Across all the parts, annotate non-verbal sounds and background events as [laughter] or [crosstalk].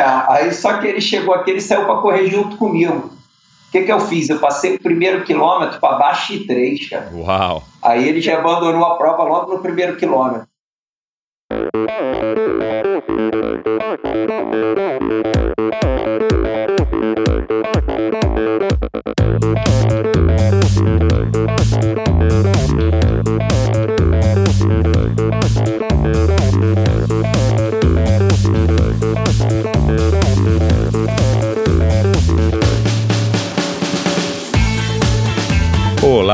Aí só que ele chegou aqui, ele saiu para correr junto comigo. O que, que eu fiz? Eu passei o primeiro quilômetro para baixo de três, cara. Uau! Aí ele já abandonou a prova logo no primeiro quilômetro.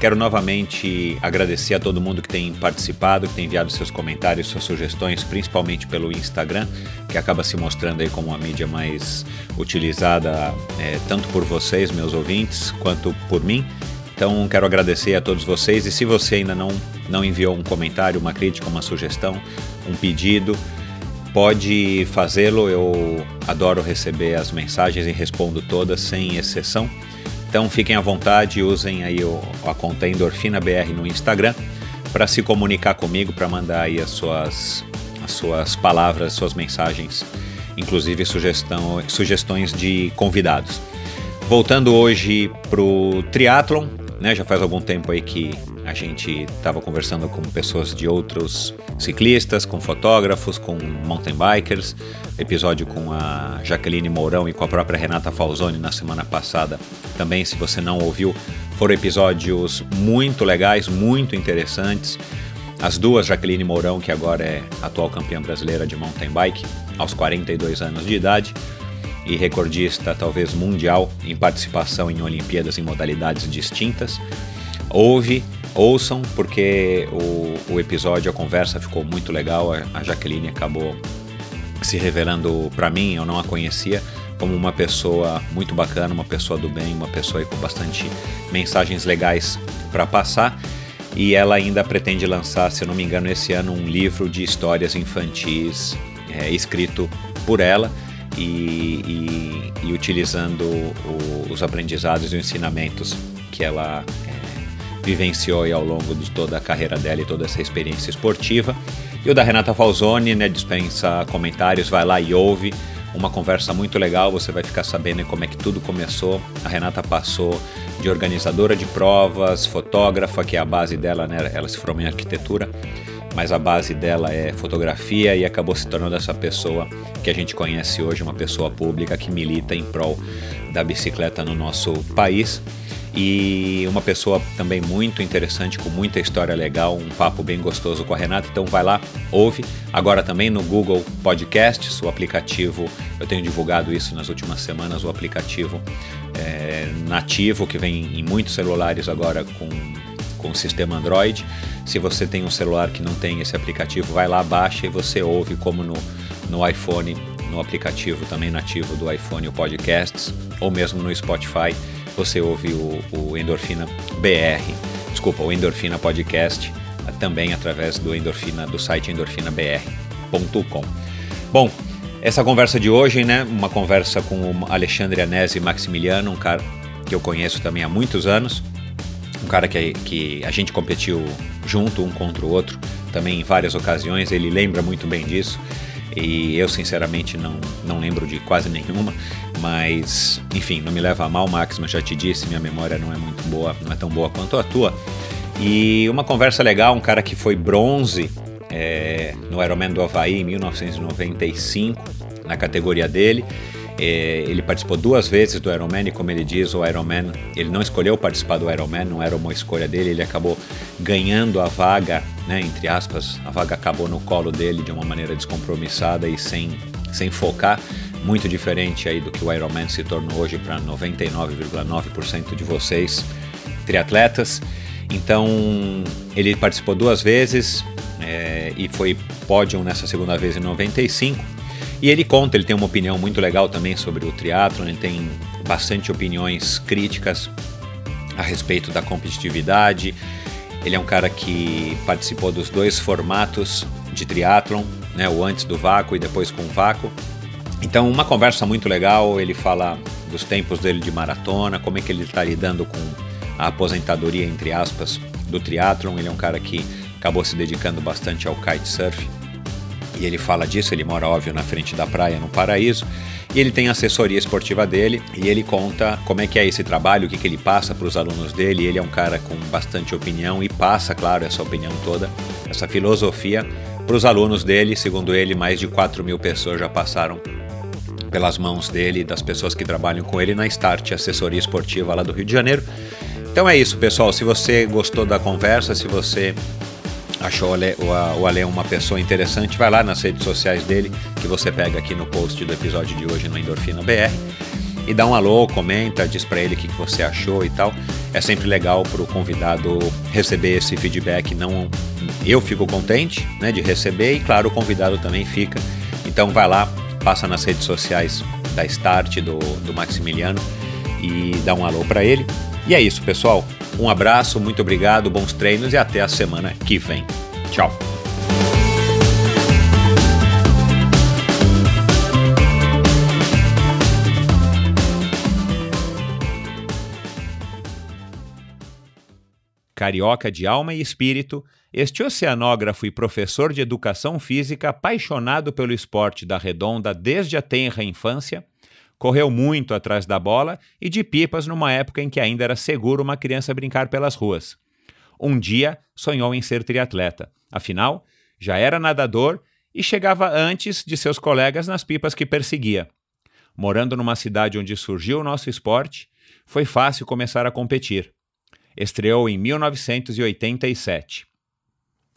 Quero novamente agradecer a todo mundo que tem participado, que tem enviado seus comentários, suas sugestões, principalmente pelo Instagram, que acaba se mostrando aí como uma mídia mais utilizada é, tanto por vocês, meus ouvintes, quanto por mim. Então quero agradecer a todos vocês e se você ainda não, não enviou um comentário, uma crítica, uma sugestão, um pedido, pode fazê-lo. Eu adoro receber as mensagens e respondo todas sem exceção. Então fiquem à vontade, usem aí o, a conta Endorfina BR no Instagram para se comunicar comigo, para mandar aí as suas, as suas palavras, suas mensagens, inclusive sugestão, sugestões de convidados. Voltando hoje para o triatlon, né, já faz algum tempo aí que a gente estava conversando com pessoas de outros ciclistas, com fotógrafos, com mountain bikers. Episódio com a Jaqueline Mourão e com a própria Renata Falzoni na semana passada. Também, se você não ouviu, foram episódios muito legais, muito interessantes. As duas, Jaqueline Mourão, que agora é atual campeã brasileira de mountain bike, aos 42 anos de idade, e recordista talvez mundial em participação em Olimpíadas em modalidades distintas. Houve ouçam, porque o, o episódio, a conversa ficou muito legal. A, a Jaqueline acabou se revelando para mim, eu não a conhecia, como uma pessoa muito bacana, uma pessoa do bem, uma pessoa com bastante mensagens legais para passar. E ela ainda pretende lançar, se eu não me engano, esse ano um livro de histórias infantis é, escrito por ela e, e, e utilizando o, os aprendizados e os ensinamentos que ela vivenciou ao longo de toda a carreira dela e toda essa experiência esportiva. E o da Renata Falzoni, né, dispensa comentários, vai lá e ouve. Uma conversa muito legal, você vai ficar sabendo como é que tudo começou. A Renata passou de organizadora de provas, fotógrafa, que é a base dela, né, ela se formou em arquitetura, mas a base dela é fotografia e acabou se tornando essa pessoa que a gente conhece hoje, uma pessoa pública que milita em prol da bicicleta no nosso país e uma pessoa também muito interessante, com muita história legal, um papo bem gostoso com a Renata. Então vai lá, ouve. Agora também no Google Podcasts, o aplicativo, eu tenho divulgado isso nas últimas semanas, o aplicativo é, nativo que vem em muitos celulares agora com, com o sistema Android. Se você tem um celular que não tem esse aplicativo, vai lá, baixa e você ouve como no, no iPhone, no aplicativo também nativo do iPhone, o Podcasts, ou mesmo no Spotify você ouve o, o Endorfina BR, desculpa, o Endorfina Podcast, também através do Endorfina, do site endorfinabr.com. Bom, essa conversa de hoje, né, uma conversa com o Alexandre Anese Maximiliano, um cara que eu conheço também há muitos anos, um cara que, que a gente competiu junto, um contra o outro, também em várias ocasiões, ele lembra muito bem disso. E eu, sinceramente, não, não lembro de quase nenhuma. Mas, enfim, não me leva a mal, Max, mas já te disse, minha memória não é muito boa, não é tão boa quanto a tua. E uma conversa legal, um cara que foi bronze é, no Ironman do Havaí em 1995, na categoria dele. É, ele participou duas vezes do Ironman e, como ele diz, o Ironman, ele não escolheu participar do Ironman, não era uma escolha dele, ele acabou ganhando a vaga, né, entre aspas, a vaga acabou no colo dele de uma maneira descompromissada e sem, sem focar, muito diferente aí do que o Ironman se tornou hoje para 99,9% de vocês triatletas. Então, ele participou duas vezes é, e foi pódio nessa segunda vez em 95 e ele conta, ele tem uma opinião muito legal também sobre o triatlon, ele tem bastante opiniões críticas a respeito da competitividade. Ele é um cara que participou dos dois formatos de triatlon, né, o antes do vácuo e depois com o vácuo. Então, uma conversa muito legal, ele fala dos tempos dele de maratona, como é que ele está lidando com a aposentadoria, entre aspas, do triatlon. Ele é um cara que acabou se dedicando bastante ao kitesurf e ele fala disso, ele mora, óbvio, na frente da praia, no Paraíso, e ele tem a assessoria esportiva dele, e ele conta como é que é esse trabalho, o que, que ele passa para os alunos dele, ele é um cara com bastante opinião e passa, claro, essa opinião toda, essa filosofia para os alunos dele, segundo ele, mais de 4 mil pessoas já passaram pelas mãos dele, das pessoas que trabalham com ele na Start, assessoria esportiva lá do Rio de Janeiro. Então é isso, pessoal. Se você gostou da conversa, se você achou o Ale uma pessoa interessante, vai lá nas redes sociais dele, que você pega aqui no post do episódio de hoje no Endorfina BR, e dá um alô, comenta, diz para ele o que você achou e tal. É sempre legal para o convidado receber esse feedback. Não, eu fico contente né, de receber e, claro, o convidado também fica. Então vai lá, passa nas redes sociais da Start, do, do Maximiliano, e dá um alô para ele. E é isso, pessoal. Um abraço, muito obrigado, bons treinos e até a semana que vem. Tchau. Carioca de alma e espírito, este oceanógrafo e professor de educação física, apaixonado pelo esporte da redonda desde a tenra infância, Correu muito atrás da bola e de pipas numa época em que ainda era seguro uma criança brincar pelas ruas. Um dia sonhou em ser triatleta. Afinal, já era nadador e chegava antes de seus colegas nas pipas que perseguia. Morando numa cidade onde surgiu o nosso esporte, foi fácil começar a competir. Estreou em 1987.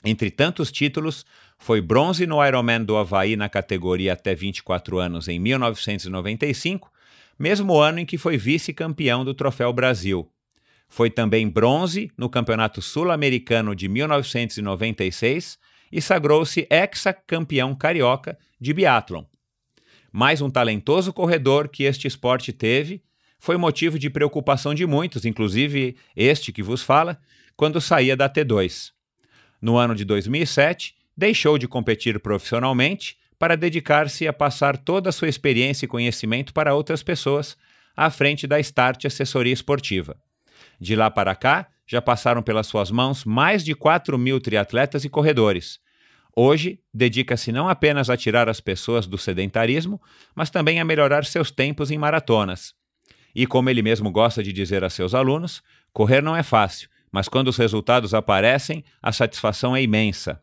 Entre tantos títulos, foi bronze no Ironman do Havaí na categoria até 24 anos em 1995, mesmo ano em que foi vice-campeão do Troféu Brasil. Foi também bronze no Campeonato Sul-Americano de 1996 e sagrou-se ex-campeão carioca de biatlon. Mais um talentoso corredor que este esporte teve foi motivo de preocupação de muitos, inclusive este que vos fala, quando saía da T2. No ano de 2007, deixou de competir profissionalmente para dedicar-se a passar toda a sua experiência e conhecimento para outras pessoas, à frente da Start Assessoria Esportiva. De lá para cá, já passaram pelas suas mãos mais de 4 mil triatletas e corredores. Hoje, dedica-se não apenas a tirar as pessoas do sedentarismo, mas também a melhorar seus tempos em maratonas. E como ele mesmo gosta de dizer a seus alunos, correr não é fácil, mas quando os resultados aparecem, a satisfação é imensa.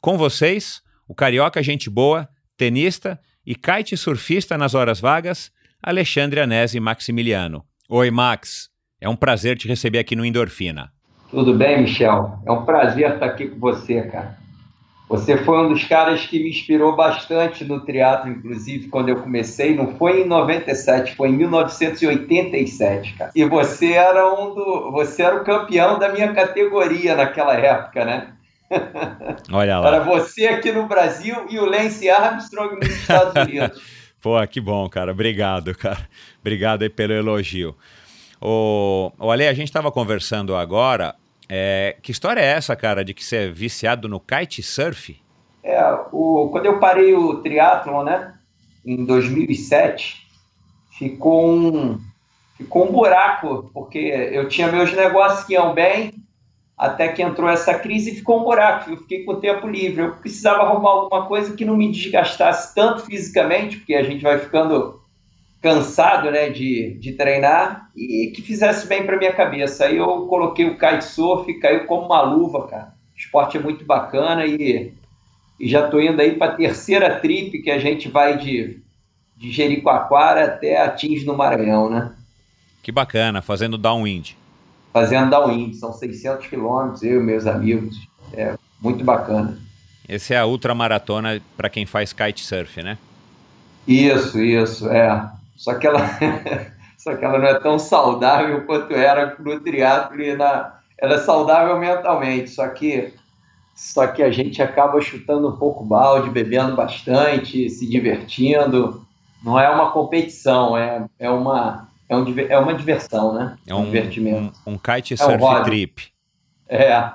Com vocês, o carioca gente boa, tenista e kite surfista nas horas vagas, Alexandre Anese Maximiliano. Oi, Max. É um prazer te receber aqui no Endorfina. Tudo bem, Michel? É um prazer estar aqui com você, cara. Você foi um dos caras que me inspirou bastante no teatro, inclusive, quando eu comecei. Não foi em 97, foi em 1987, cara. E você era um do, você era o campeão da minha categoria naquela época, né? Olha lá. Para você aqui no Brasil e o Lance Armstrong nos Estados [laughs] Unidos. Pô, que bom, cara. Obrigado, cara. Obrigado aí pelo elogio. O, o Ale, a gente estava conversando agora. É, que história é essa, cara, de que você é viciado no kitesurf? É, o, quando eu parei o triatlon, né, em 2007, ficou um, ficou um buraco, porque eu tinha meus negócios que iam bem, até que entrou essa crise e ficou um buraco. Eu fiquei com o tempo livre. Eu precisava arrumar alguma coisa que não me desgastasse tanto fisicamente, porque a gente vai ficando cansado né, de, de treinar e que fizesse bem para minha cabeça. Aí eu coloquei o kitesurf e caiu como uma luva, cara. O esporte é muito bacana e, e já estou indo aí para a terceira trip que a gente vai de, de Jericoacoara até Atins no Maranhão, né? Que bacana, fazendo downwind. Fazendo downwind, são 600 quilômetros, eu e meus amigos. É muito bacana. Essa é a ultramaratona para quem faz kitesurf, né? Isso, isso, é. Só que ela, [laughs] só que ela não é tão saudável quanto era no triatlo e na, ela é saudável mentalmente, só que só que a gente acaba chutando um pouco balde, bebendo bastante, se divertindo. Não é uma competição, é, é, uma, é, um, é uma diversão, né? É um, um divertimento. Um, um kitesurf é um trip. É,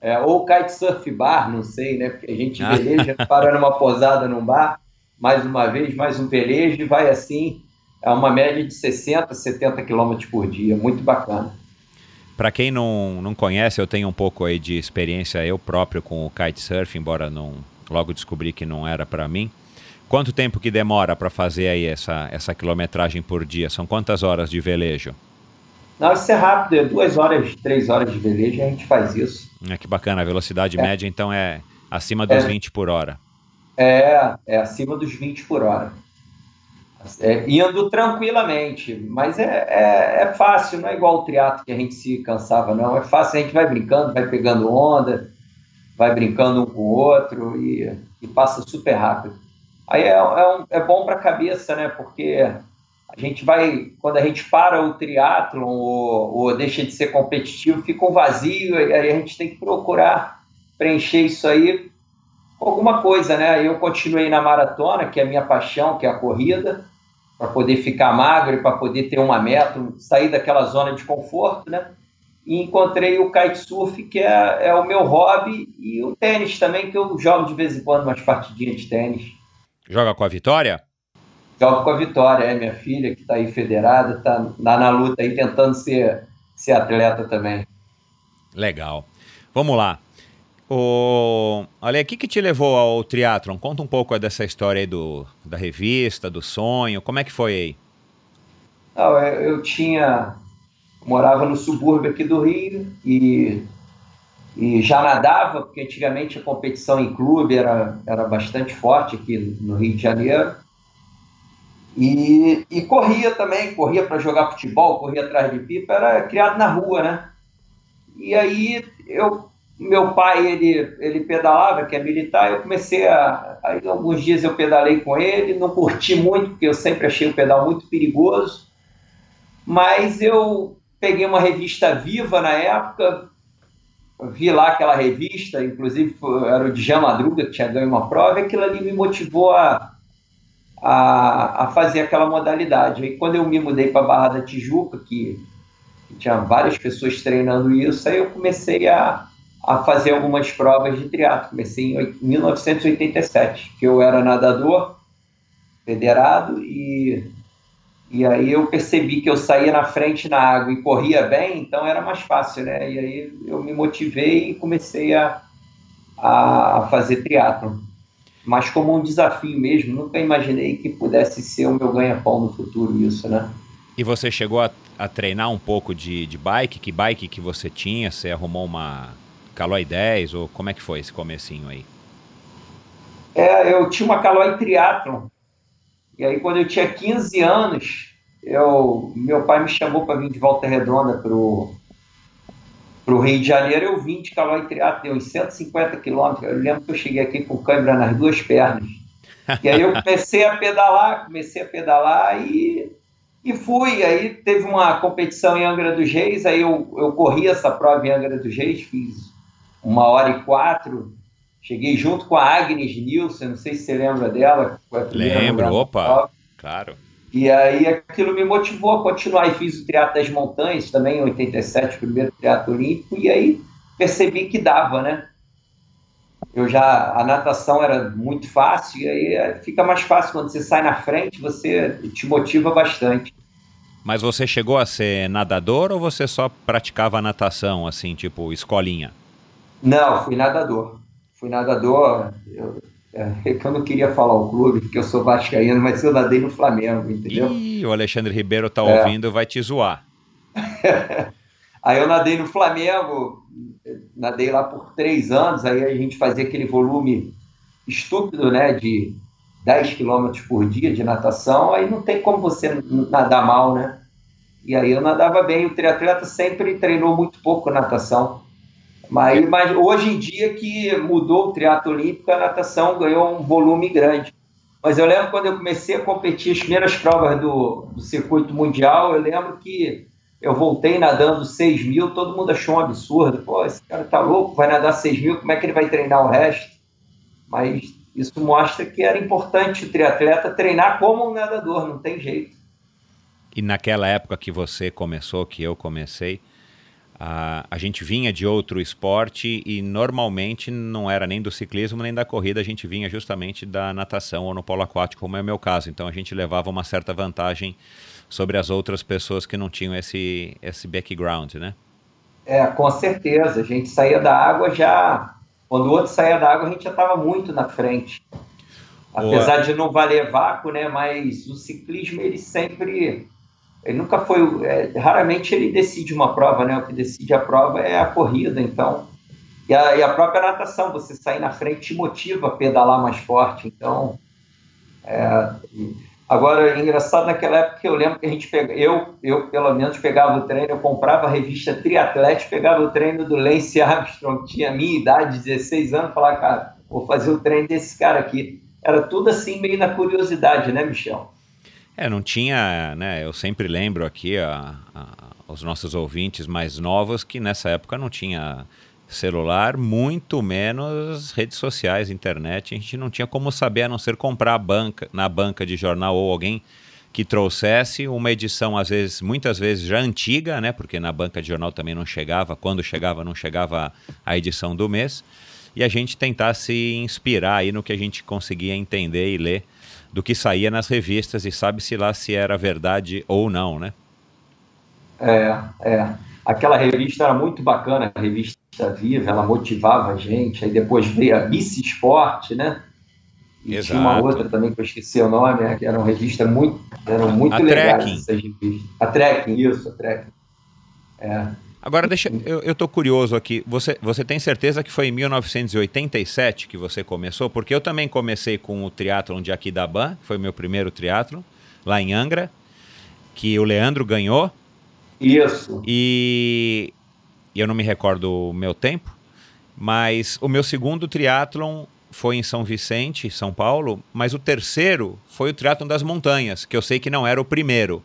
é, ou kitesurf bar, não sei, né? Porque a gente veleja, para numa posada num bar, mais uma vez, mais um velejo e vai assim é uma média de 60, 70 quilômetros por dia, muito bacana. Para quem não, não conhece, eu tenho um pouco aí de experiência eu próprio com o kitesurf, embora não logo descobri que não era para mim. Quanto tempo que demora para fazer aí essa, essa quilometragem por dia? São quantas horas de velejo? Não, isso é rápido, é duas horas, três horas de velejo a gente faz isso. É, que bacana, a velocidade é. média então é acima dos é. 20 por hora. É, é acima dos 20 por hora é, indo tranquilamente, mas é, é, é, fácil, não é igual o triatlo que a gente se cansava, não. É fácil, a gente vai brincando, vai pegando onda, vai brincando um com o outro e, e passa super rápido. Aí é, é, um, é bom para a cabeça, né? Porque a gente vai, quando a gente para o triatlon ou, ou deixa de ser competitivo, fica um vazio e aí a gente tem que procurar preencher isso aí com alguma coisa, né? Eu continuei na maratona, que é a minha paixão, que é a corrida, para poder ficar magro e para poder ter uma meta, sair daquela zona de conforto, né? E encontrei o kitesurf, que é, é o meu hobby, e o tênis também, que eu jogo de vez em quando umas partidinhas de tênis. Joga com a Vitória? Jogo com a Vitória, é minha filha, que está aí federada, está tá na luta aí tentando ser, ser atleta também. Legal. Vamos lá. O... Olha, o que, que te levou ao triatlon? Conta um pouco dessa história aí do, da revista, do sonho. Como é que foi aí? Não, eu tinha... Morava no subúrbio aqui do Rio e, e já nadava, porque antigamente a competição em clube era, era bastante forte aqui no Rio de Janeiro. E, e corria também, corria para jogar futebol, corria atrás de pipa, era criado na rua, né? E aí eu meu pai, ele, ele pedalava, que é militar, eu comecei a... Aí alguns dias eu pedalei com ele, não curti muito, porque eu sempre achei o pedal muito perigoso, mas eu peguei uma revista Viva na época, vi lá aquela revista, inclusive era o Djan Madruga, que tinha ganho uma prova, e aquilo ali me motivou a, a, a fazer aquela modalidade. Aí quando eu me mudei para Barra da Tijuca, que, que tinha várias pessoas treinando isso, aí eu comecei a a fazer algumas provas de triatlo. Comecei em 1987, que eu era nadador federado e e aí eu percebi que eu saía na frente na água e corria bem, então era mais fácil, né? E aí eu me motivei e comecei a, a fazer triatlo. Mas como um desafio mesmo, nunca imaginei que pudesse ser o meu ganha-pão no futuro isso, né? E você chegou a, a treinar um pouco de, de bike? Que bike que você tinha? Você arrumou uma, Caloi 10 ou como é que foi esse comecinho aí? É, eu tinha uma Caloi Triathlon. E aí quando eu tinha 15 anos, eu, meu pai me chamou para vir de Volta Redonda pro pro Rio de Janeiro, eu vim de Caloi Triathlon, deu uns 150 quilômetros. Eu lembro que eu cheguei aqui com câimbra nas duas pernas. E aí eu [laughs] comecei a pedalar, comecei a pedalar e, e fui. Aí teve uma competição em Angra dos Reis, aí eu, eu corri essa prova em Angra dos Reis, fiz uma hora e quatro. Cheguei junto com a Agnes Nilsson, não sei se você lembra dela. Lembro, opa, claro. E aí aquilo me motivou a continuar e fiz o Teatro das Montanhas também, em 87, primeiro Teatro Olímpico, e aí percebi que dava, né? Eu já, a natação era muito fácil, e aí fica mais fácil quando você sai na frente, você te motiva bastante. Mas você chegou a ser nadador ou você só praticava natação, assim, tipo escolinha? Não, fui nadador. Fui nadador. Eu, é, [laughs] eu não queria falar o clube, porque eu sou vascaíno, mas eu nadei no Flamengo, entendeu? Ih, o Alexandre Ribeiro tá é. ouvindo, vai te zoar. [laughs] aí eu nadei no Flamengo, nadei lá por três anos, aí a gente fazia aquele volume estúpido, né, de 10 quilômetros por dia de natação, aí não tem como você nadar mal, né? E aí eu nadava bem, o triatleta sempre treinou muito pouco natação. Mas, mas hoje em dia que mudou o triatlo olímpico, a natação ganhou um volume grande. Mas eu lembro quando eu comecei a competir as primeiras provas do, do circuito mundial, eu lembro que eu voltei nadando 6 mil, todo mundo achou um absurdo. Pô, esse cara tá louco, vai nadar 6 mil, como é que ele vai treinar o resto? Mas isso mostra que era importante o triatleta treinar como um nadador, não tem jeito. E naquela época que você começou, que eu comecei, a, a gente vinha de outro esporte e normalmente não era nem do ciclismo nem da corrida, a gente vinha justamente da natação ou no polo aquático, como é o meu caso. Então a gente levava uma certa vantagem sobre as outras pessoas que não tinham esse, esse background, né? É, com certeza. A gente saía da água já quando o outro saía da água, a gente já estava muito na frente. Apesar Boa. de não valer vácuo, né? Mas o ciclismo, ele sempre. Ele nunca foi. É, raramente ele decide uma prova, né? O que decide a prova é a corrida, então. E a, e a própria natação, você sair na frente te motiva a pedalar mais forte. Então. É, Agora, é engraçado, naquela época eu lembro que a gente pega, eu, eu pelo menos pegava o treino, eu comprava a revista Triatlete, pegava o treino do Lance Armstrong, tinha a minha idade, 16 anos, falava, cara, vou fazer o treino desse cara aqui. Era tudo assim, meio na curiosidade, né, Michel? É, não tinha, né? Eu sempre lembro aqui a, a, aos nossos ouvintes mais novos que nessa época não tinha celular, muito menos redes sociais, internet. A gente não tinha como saber a não ser comprar banca, na banca de jornal ou alguém que trouxesse uma edição, às vezes, muitas vezes já antiga, né? Porque na banca de jornal também não chegava, quando chegava, não chegava a edição do mês. E a gente tentasse inspirar aí no que a gente conseguia entender e ler do que saía nas revistas e sabe-se lá se era verdade ou não, né? É, é. Aquela revista era muito bacana, a revista Viva, ela motivava a gente. Aí depois veio a Miss Esporte, né? E Exato. tinha uma outra também que eu esqueci o nome, né? que era uma revista muito, eram muito a legais essas revistas. A Trekking, isso, a Trekking. É. Agora, deixa, eu, eu tô curioso aqui. Você, você tem certeza que foi em 1987 que você começou? Porque eu também comecei com o triatlon de Aquidabã, que foi o meu primeiro triatlon, lá em Angra, que o Leandro ganhou. Isso. E e eu não me recordo o meu tempo, mas o meu segundo triatlon foi em São Vicente, São Paulo, mas o terceiro foi o triatlon das montanhas, que eu sei que não era o primeiro.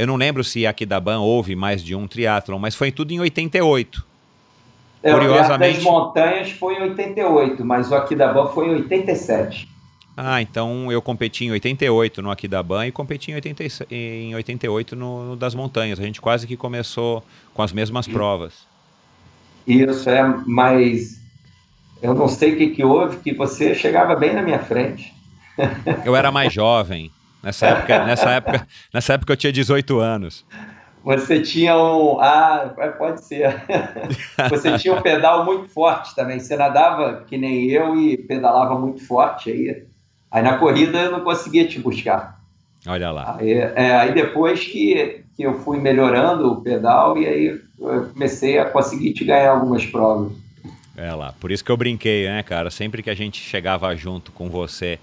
Eu não lembro se aqui da Ban houve mais de um triatlon, mas foi tudo em 88. É, Curiosamente, o das montanhas foi em 88, mas o Aquidaban foi em 87. Ah, então eu competi em 88 no Aquidaban e competi em, 80, em 88 no, no das montanhas. A gente quase que começou com as mesmas provas. Isso é, mas eu não sei o que, que houve, que você chegava bem na minha frente. Eu era mais jovem. Nessa época, nessa época, nessa época eu tinha 18 anos. Você tinha um. Ah, pode ser. [laughs] Você tinha um pedal muito forte também. Você nadava que nem eu e pedalava muito forte. Aí, aí na corrida eu não conseguia te buscar. Olha lá. Aí, é, aí depois que, que eu fui melhorando o pedal e aí eu comecei a conseguir te ganhar algumas provas. É lá, por isso que eu brinquei, né, cara? Sempre que a gente chegava junto com você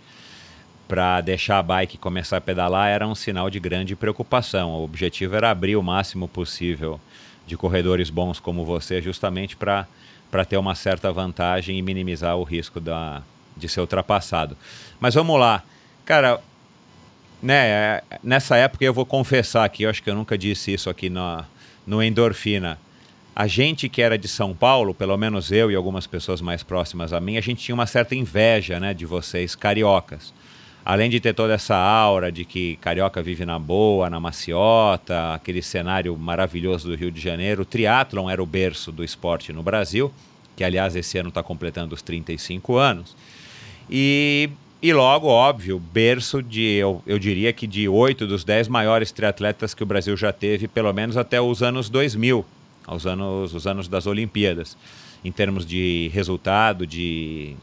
para deixar a bike começar a pedalar, era um sinal de grande preocupação. O objetivo era abrir o máximo possível de corredores bons como você, justamente para ter uma certa vantagem e minimizar o risco da, de ser ultrapassado. Mas vamos lá. Cara, né, nessa época eu vou confessar aqui, eu acho que eu nunca disse isso aqui na, no Endorfina. A gente que era de São Paulo, pelo menos eu e algumas pessoas mais próximas a mim, a gente tinha uma certa inveja né, de vocês cariocas. Além de ter toda essa aura de que carioca vive na boa, na maciota, aquele cenário maravilhoso do Rio de Janeiro, o triatlon era o berço do esporte no Brasil, que aliás esse ano está completando os 35 anos. E E logo, óbvio, berço de, eu, eu diria que de oito dos dez maiores triatletas que o Brasil já teve, pelo menos até os anos 2000, aos anos, os anos das Olimpíadas, em termos de resultado, de,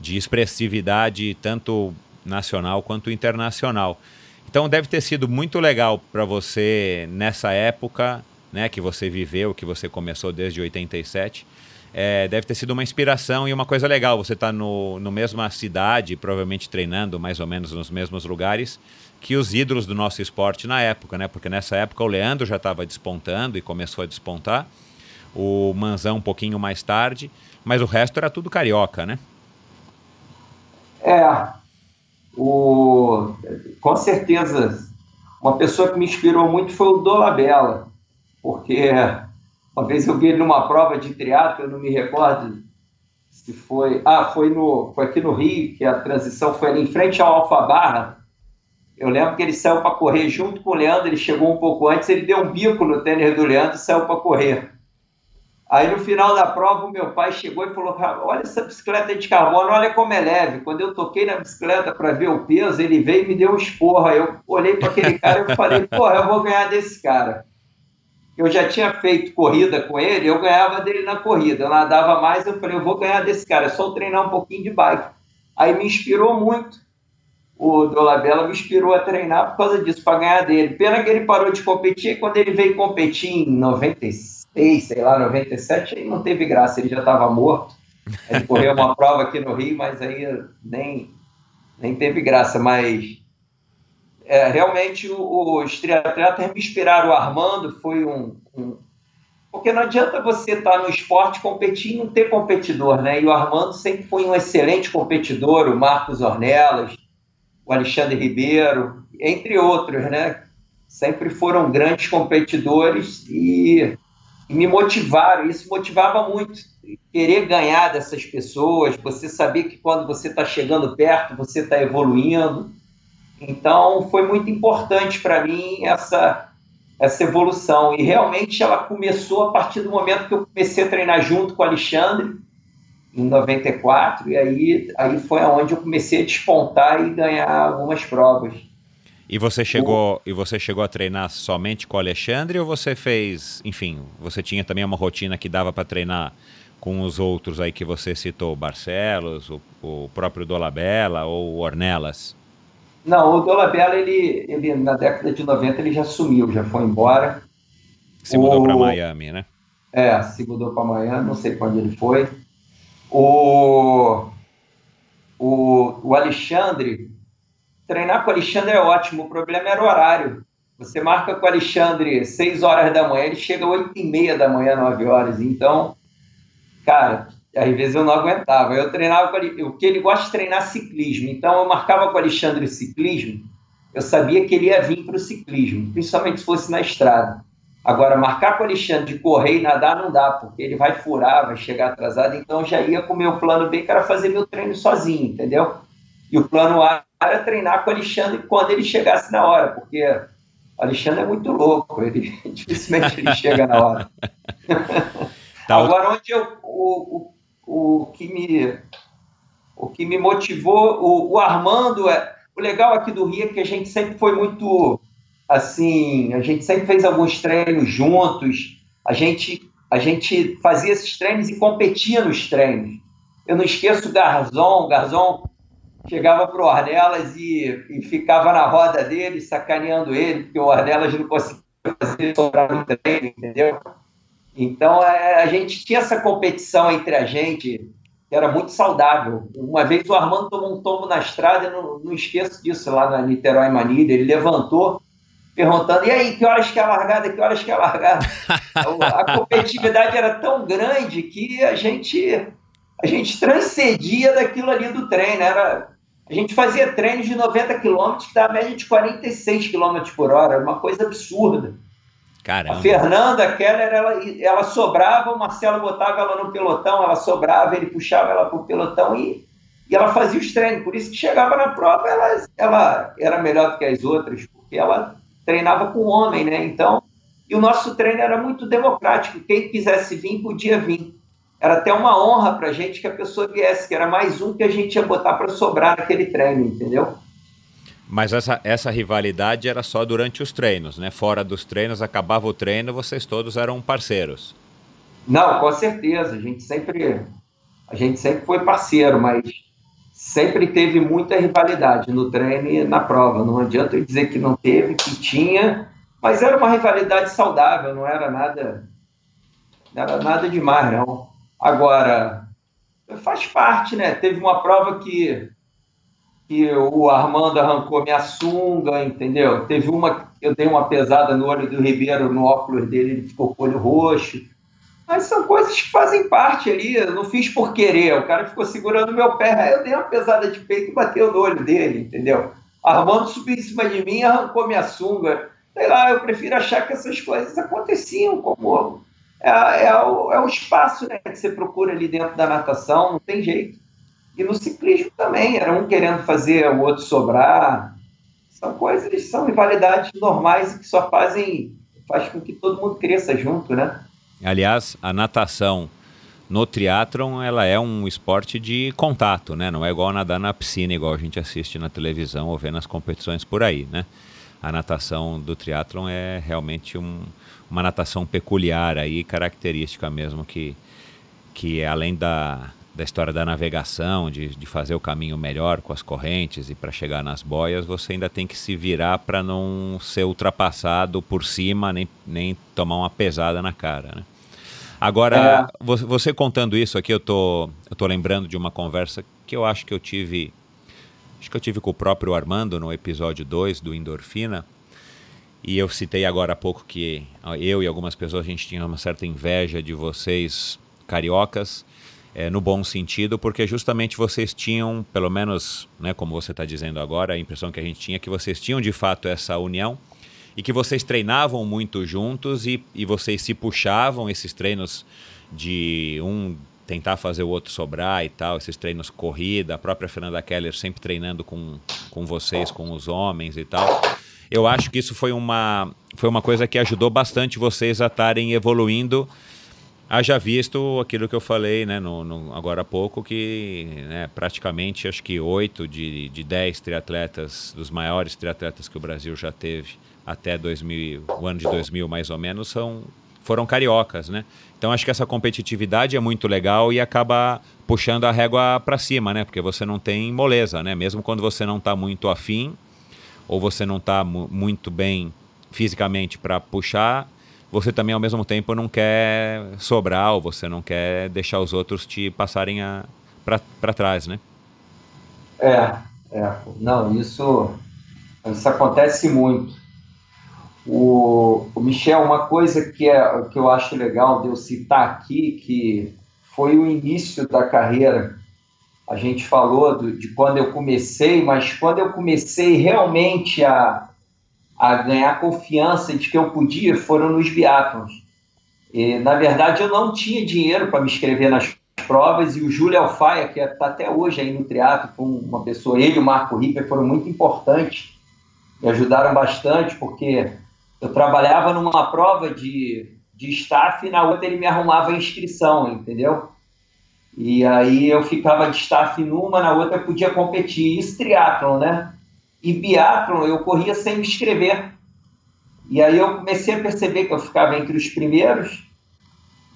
de expressividade, tanto nacional quanto internacional. Então deve ter sido muito legal para você nessa época, né, que você viveu, que você começou desde 87, é, deve ter sido uma inspiração e uma coisa legal. Você está no, no mesma cidade, provavelmente treinando mais ou menos nos mesmos lugares que os ídolos do nosso esporte na época, né? Porque nessa época o Leandro já estava despontando e começou a despontar, o Manzão um pouquinho mais tarde, mas o resto era tudo carioca, né? É, o, com certeza, uma pessoa que me inspirou muito foi o Dolabella, porque uma vez eu vi ele numa prova de triatlo, eu não me recordo se foi. Ah, foi, no, foi aqui no Rio, que a transição foi ali em frente ao Alfa Barra. Eu lembro que ele saiu para correr junto com o Leandro, ele chegou um pouco antes, ele deu um bico no tênis do Leandro e saiu para correr. Aí no final da prova, o meu pai chegou e falou: Olha essa bicicleta de carbono, olha como é leve. Quando eu toquei na bicicleta para ver o peso, ele veio e me deu um esporro. Aí eu olhei para aquele cara e falei: Porra, eu vou ganhar desse cara eu já tinha feito corrida com ele, eu ganhava dele na corrida. Eu nadava mais, eu falei, eu vou ganhar desse cara, é só treinar um pouquinho de bike. Aí me inspirou muito. O Dolabella me inspirou a treinar por causa disso, para ganhar dele. Pena que ele parou de competir, quando ele veio competir em 96, sei lá, 97, aí não teve graça, ele já estava morto. Ele correu uma prova aqui no Rio, mas aí nem, nem teve graça. Mas é, realmente os triatletas me inspiraram. O Armando foi um, um, Porque não adianta você estar no esporte competir e não ter competidor, né? E o Armando sempre foi um excelente competidor, o Marcos Ornelas, o Alexandre Ribeiro, entre outros, né? Sempre foram grandes competidores e, e me motivaram. Isso motivava muito. Querer ganhar dessas pessoas, você saber que quando você está chegando perto, você está evoluindo então, foi muito importante para mim essa, essa evolução. E realmente ela começou a partir do momento que eu comecei a treinar junto com o Alexandre, em 94, e aí, aí foi onde eu comecei a despontar e ganhar algumas provas. E você chegou o... e você chegou a treinar somente com o Alexandre ou você fez, enfim, você tinha também uma rotina que dava para treinar com os outros aí que você citou, Barcelos, o, o próprio Dolabella ou Ornelas? Não, o Dolabella, ele, ele na década de 90 ele já sumiu, já foi embora. Se mudou o... para Miami, né? É, se mudou para Miami, não sei onde ele foi. O, o, o Alexandre, treinar com o Alexandre é ótimo, o problema era o horário. Você marca com o Alexandre 6 horas da manhã, ele chega 8 e meia da manhã, 9 horas. Então, cara, às vezes eu não aguentava. Eu treinava com ele, o que ele gosta de treinar ciclismo. Então eu marcava com o Alexandre ciclismo. Eu sabia que ele ia vir para o ciclismo, principalmente se fosse na estrada. Agora, marcar com o Alexandre de correr e nadar não dá, porque ele vai furar, vai chegar atrasado. Então já ia com o meu plano B, que era fazer meu treino sozinho, entendeu? E o plano A era treinar com o Alexandre quando ele chegasse na hora, porque o Alexandre é muito louco, ele [laughs] dificilmente ele chega na hora. [laughs] Tá Agora, onde eu, o, o que me, o que me motivou, o, o Armando, é, o legal aqui do Rio é que a gente sempre foi muito, assim, a gente sempre fez alguns treinos juntos, a gente, a gente fazia esses treinos e competia nos treinos. Eu não esqueço o Garzon, o Garzon chegava para o Ornelas e, e, ficava na roda dele, sacaneando ele, porque o Ornelas não conseguia fazer sobrar no treino, entendeu? Então, é, a gente tinha essa competição entre a gente, que era muito saudável. Uma vez o Armando tomou um tombo na estrada, não, não esqueço disso, lá na Niterói Manilha, ele levantou, perguntando, e aí, que horas que é a largada, que horas que é a largada? [laughs] a competitividade era tão grande que a gente, a gente transcendia daquilo ali do treino, era... A gente fazia treinos de 90 quilômetros que dava média de 46 quilômetros por hora, uma coisa absurda. Caramba. A Fernanda Keller, ela, ela sobrava, o Marcelo botava ela no pelotão, ela sobrava, ele puxava ela para o pelotão e, e ela fazia os treinos. Por isso que chegava na prova, ela, ela era melhor do que as outras, porque ela treinava com homem, né? Então, e o nosso treino era muito democrático. Quem quisesse vir, podia vir. Era até uma honra para a gente que a pessoa viesse, que era mais um que a gente ia botar para sobrar naquele treino, entendeu? Mas essa, essa rivalidade era só durante os treinos, né? Fora dos treinos, acabava o treino, vocês todos eram parceiros. Não, com certeza. A gente sempre, a gente sempre foi parceiro, mas sempre teve muita rivalidade no treino e na prova. Não adianta eu dizer que não teve, que tinha, mas era uma rivalidade saudável, não era nada, não era nada demais, não. Agora, faz parte, né? Teve uma prova que, que o Armando arrancou minha sunga, entendeu? Teve uma eu dei uma pesada no olho do Ribeiro, no óculos dele, ele ficou com o olho roxo. Mas são coisas que fazem parte ali, eu não fiz por querer. O cara ficou segurando meu pé, aí eu dei uma pesada de peito e bateu no olho dele, entendeu? Armando subiu em cima de mim, arrancou minha sunga. Sei lá, eu prefiro achar que essas coisas aconteciam como é, é, o, é o espaço né, que você procura ali dentro da natação, não tem jeito. E no ciclismo também, era um querendo fazer o outro sobrar. São coisas, são rivalidades normais que só fazem, faz com que todo mundo cresça junto, né? Aliás, a natação no triatlon, ela é um esporte de contato, né? Não é igual nadar na piscina, igual a gente assiste na televisão ou vê nas competições por aí, né? A natação do triatlon é realmente um, uma natação peculiar aí, característica mesmo, que, que além da, da história da navegação, de, de fazer o caminho melhor com as correntes e para chegar nas boias, você ainda tem que se virar para não ser ultrapassado por cima, nem, nem tomar uma pesada na cara, né? Agora, é. você, você, contando isso aqui, eu tô, eu tô lembrando de uma conversa que eu acho que eu tive, acho que eu tive com o próprio Armando no episódio 2 do Endorfina, e eu citei agora há pouco que eu e algumas pessoas a gente tinha uma certa inveja de vocês cariocas, é, no bom sentido, porque justamente vocês tinham, pelo menos, né, como você está dizendo agora, a impressão que a gente tinha que vocês tinham de fato essa união e que vocês treinavam muito juntos e, e vocês se puxavam esses treinos de um tentar fazer o outro sobrar e tal, esses treinos corrida, a própria Fernanda Keller sempre treinando com, com vocês, com os homens e tal eu acho que isso foi uma, foi uma coisa que ajudou bastante vocês a estarem evoluindo. Haja visto aquilo que eu falei né, no, no agora há pouco, que né, praticamente acho que oito de, de dez triatletas, dos maiores triatletas que o Brasil já teve até 2000, o ano de 2000 mais ou menos, são, foram cariocas, né? Então acho que essa competitividade é muito legal e acaba puxando a régua para cima, né? Porque você não tem moleza, né? Mesmo quando você não está muito afim, ou você não está muito bem fisicamente para puxar, você também ao mesmo tempo não quer sobrar ou você não quer deixar os outros te passarem para trás, né? É, é, não, isso, isso acontece muito. O, o Michel, uma coisa que, é, que eu acho legal de eu citar aqui, que foi o início da carreira a gente falou do, de quando eu comecei, mas quando eu comecei realmente a, a ganhar confiança de que eu podia foram nos biatlons. E, na verdade, eu não tinha dinheiro para me inscrever nas provas e o Júlio Alfaia, que está até hoje aí no triatlo com uma pessoa, ele e o Marco Ripper foram muito importantes, me ajudaram bastante, porque eu trabalhava numa prova de, de staff e na outra ele me arrumava a inscrição, entendeu? E aí eu ficava de staff numa, na outra eu podia competir. Isso triatlon, né? E biatlon eu corria sem me inscrever. E aí eu comecei a perceber que eu ficava entre os primeiros.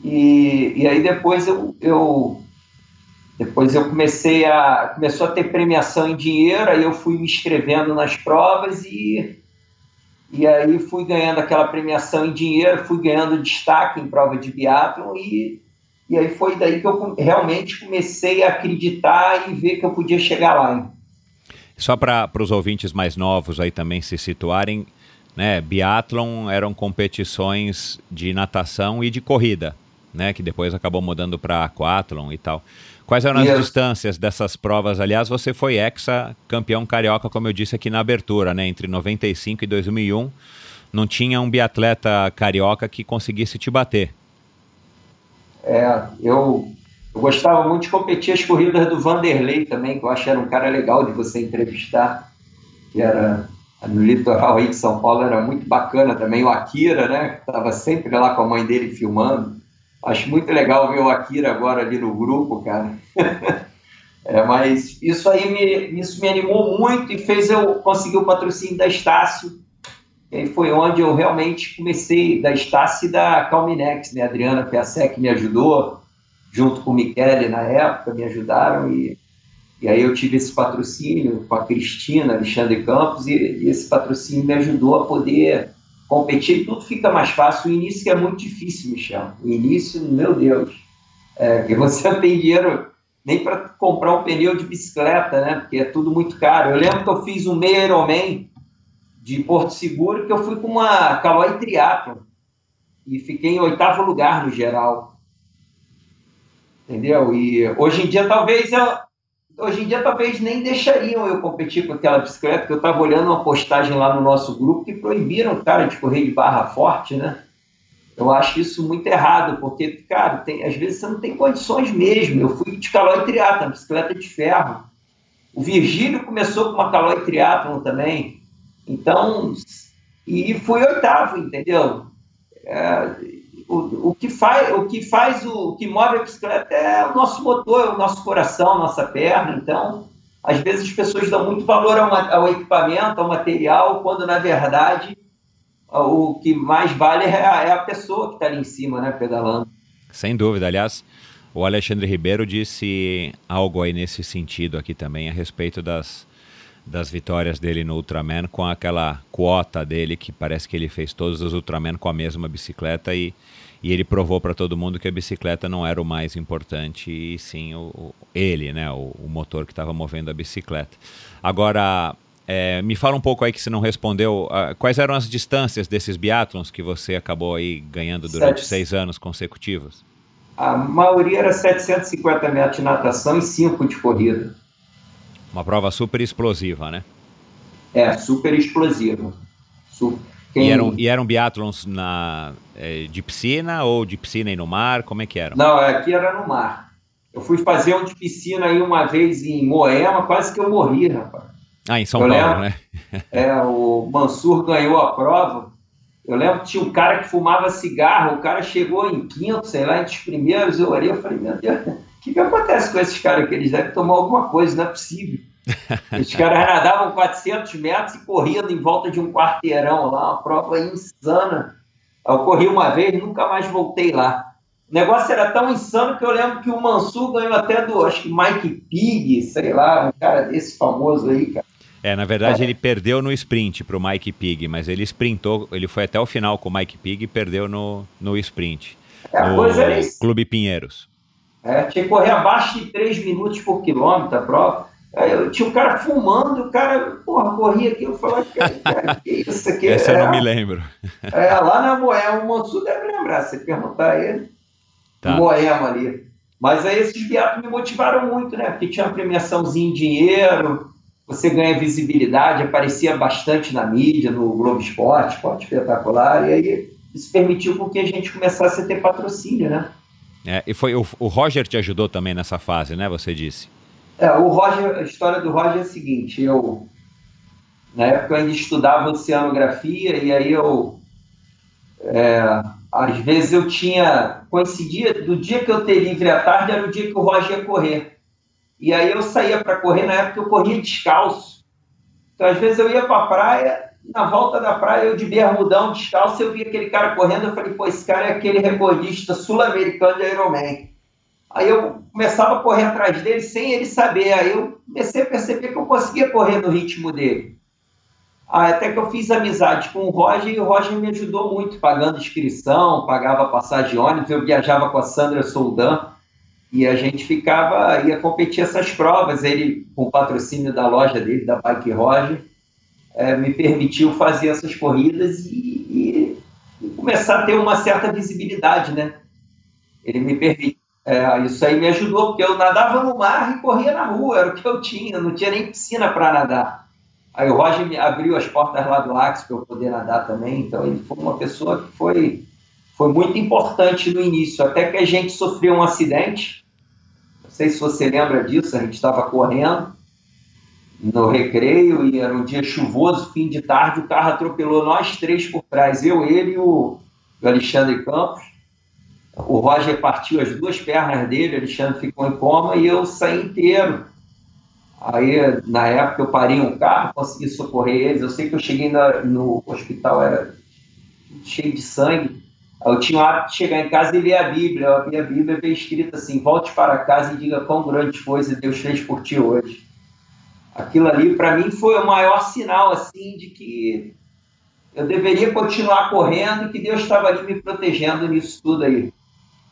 E, e aí depois eu, eu depois eu comecei a começou a ter premiação em dinheiro, aí eu fui me inscrevendo nas provas e e aí fui ganhando aquela premiação em dinheiro, fui ganhando destaque em prova de biatlon e e aí foi daí que eu realmente comecei a acreditar e ver que eu podia chegar lá. Só para os ouvintes mais novos aí também se situarem, né? Biathlon eram competições de natação e de corrida, né? Que depois acabou mudando para aquathlon e tal. Quais eram as yes. distâncias dessas provas? Aliás, você foi ex-campeão carioca, como eu disse aqui na abertura, né? Entre 95 e 2001, não tinha um biatleta carioca que conseguisse te bater. É, eu, eu, gostava muito de competir as corridas do Vanderlei também, que eu acho que era um cara legal de você entrevistar, que era no litoral aí de São Paulo, era muito bacana também, o Akira, né, que estava sempre lá com a mãe dele filmando, Acho muito legal ver o Akira agora ali no grupo, cara. [laughs] É, mas isso aí me, isso me animou muito e fez eu conseguir o patrocínio da Estácio. E foi onde eu realmente comecei, da Estácio da Calminex, né? A Adriana Piasek me ajudou, junto com o Michele na época, me ajudaram e, e aí eu tive esse patrocínio com a Cristina, Alexandre Campos e, e esse patrocínio me ajudou a poder competir e tudo fica mais fácil. O início é muito difícil, Michel. O início, meu Deus, é, você [laughs] não tem dinheiro nem para comprar um pneu de bicicleta, né? Porque é tudo muito caro. Eu lembro que eu fiz um meio Ironman de Porto Seguro que eu fui com uma Caloi Triathlon e fiquei em oitavo lugar no geral. Entendeu? E hoje em dia talvez eu, hoje em dia talvez nem deixariam eu competir com aquela bicicleta, porque eu estava olhando uma postagem lá no nosso grupo que proibiram o cara de correr de barra forte, né? Eu acho isso muito errado, porque, cara, tem, às vezes você não tem condições mesmo. Eu fui de calói triatlon, bicicleta de ferro. O Virgílio começou com uma calói triatlon também. Então, e fui oitavo, entendeu? É, o, o, que faz, o que faz o, que move a bicicleta é o nosso motor, é o nosso coração, a nossa perna. Então, às vezes as pessoas dão muito valor ao, ao equipamento, ao material, quando na verdade o que mais vale é a, é a pessoa que está ali em cima, né, pedalando. Sem dúvida. Aliás, o Alexandre Ribeiro disse algo aí nesse sentido aqui também, a respeito das, das vitórias dele no Ultraman, com aquela quota dele, que parece que ele fez todos os Ultraman com a mesma bicicleta e, e ele provou para todo mundo que a bicicleta não era o mais importante, e sim o, o ele, né, o, o motor que estava movendo a bicicleta. Agora, é, me fala um pouco aí que você não respondeu. Uh, quais eram as distâncias desses biatlons que você acabou aí ganhando durante Sete. seis anos consecutivos? A maioria era 750 metros de natação e 5 de corrida. Uma prova super explosiva, né? É, super explosiva. Quem... E eram, e eram biatlons na, é, de piscina ou de piscina e no mar? Como é que eram? Não, aqui era no mar. Eu fui fazer um de piscina aí uma vez em Moema, quase que eu morri, rapaz. Ah, em São eu Paulo, lembro, né? [laughs] é, o Mansur ganhou a prova. Eu lembro que tinha um cara que fumava cigarro, o cara chegou em quinto, sei lá, entre os primeiros. Eu olhei e falei, meu Deus, que, que acontece com esses caras aqui? Eles devem tomar alguma coisa, não é possível. [laughs] Os caras nadavam 400 metros e corriam em volta de um quarteirão lá, uma prova insana. Eu corri uma vez nunca mais voltei lá. O negócio era tão insano que eu lembro que o Mansur ganhou até do, acho que Mike Pig, sei lá, um cara desse famoso aí, cara. É, na verdade é. ele perdeu no sprint para o Mike Pig, mas ele sprintou, ele foi até o final com o Mike Pig e perdeu no, no sprint. É, no é Clube Pinheiros. É, tinha que correr abaixo de 3 minutos por quilômetro a prova. Eu tinha um cara fumando, o cara, porra, corria aqui, eu falava, cara, que [laughs] isso aqui? Essa é, eu não me lembro. É, lá na Moema, o Mansur deve lembrar, se perguntar a ele, tá. Moema ali. Mas aí esses viados me motivaram muito, né? Porque tinha uma premiaçãozinha em dinheiro, você ganha visibilidade, aparecia bastante na mídia, no Globo Esporte, Esporte Espetacular, e aí isso permitiu com que a gente começasse a ter patrocínio, né? É, e foi o, o Roger te ajudou também nessa fase, né? Você disse. É, o Roger, a história do Roger é a seguinte, eu na época eu ainda estudava oceanografia e aí eu é, às vezes eu tinha coincidia do dia que eu ter livre à tarde era o dia que o Roger ia correr. E aí eu saía para correr, na época eu corria descalço. Então, às vezes eu ia para a praia, na volta da praia, eu de bermudão, descalço, eu via aquele cara correndo, eu falei, pô, esse cara é aquele recordista sul-americano de Ironman. Aí eu começava a correr atrás dele sem ele saber. Aí eu comecei a perceber que eu conseguia correr no ritmo dele. Até que eu fiz amizade com o Roger e o Roger me ajudou muito, pagando inscrição, pagava passagem ônibus. Eu viajava com a Sandra Soldan e a gente ficava, ia competir essas provas. Ele, com patrocínio da loja dele, da Bike Roger, é, me permitiu fazer essas corridas e, e, e, começar a ter uma certa visibilidade, né? Ele me permitiu. É, isso aí me ajudou, porque eu nadava no mar e corria na rua, era o que eu tinha, não tinha nem piscina para nadar. Aí o Roger me abriu as portas lá do Axe para eu poder nadar também, então ele foi uma pessoa que foi, foi muito importante no início, até que a gente sofreu um acidente, sei se você lembra disso, a gente estava correndo no recreio e era um dia chuvoso, fim de tarde, o carro atropelou nós três por trás, eu, ele e o Alexandre Campos. o Roger partiu as duas pernas dele, o Alexandre ficou em coma e eu saí inteiro. Aí, na época, eu parei um carro, consegui socorrer eles. Eu sei que eu cheguei na, no hospital, era cheio de sangue. Eu tinha o hábito de chegar em casa e ler a Bíblia. Eu abri a Bíblia e veio escrito assim: volte para casa e diga quão grande coisa Deus fez por ti hoje. Aquilo ali, para mim, foi o maior sinal assim de que eu deveria continuar correndo e que Deus estava ali me protegendo nisso tudo aí.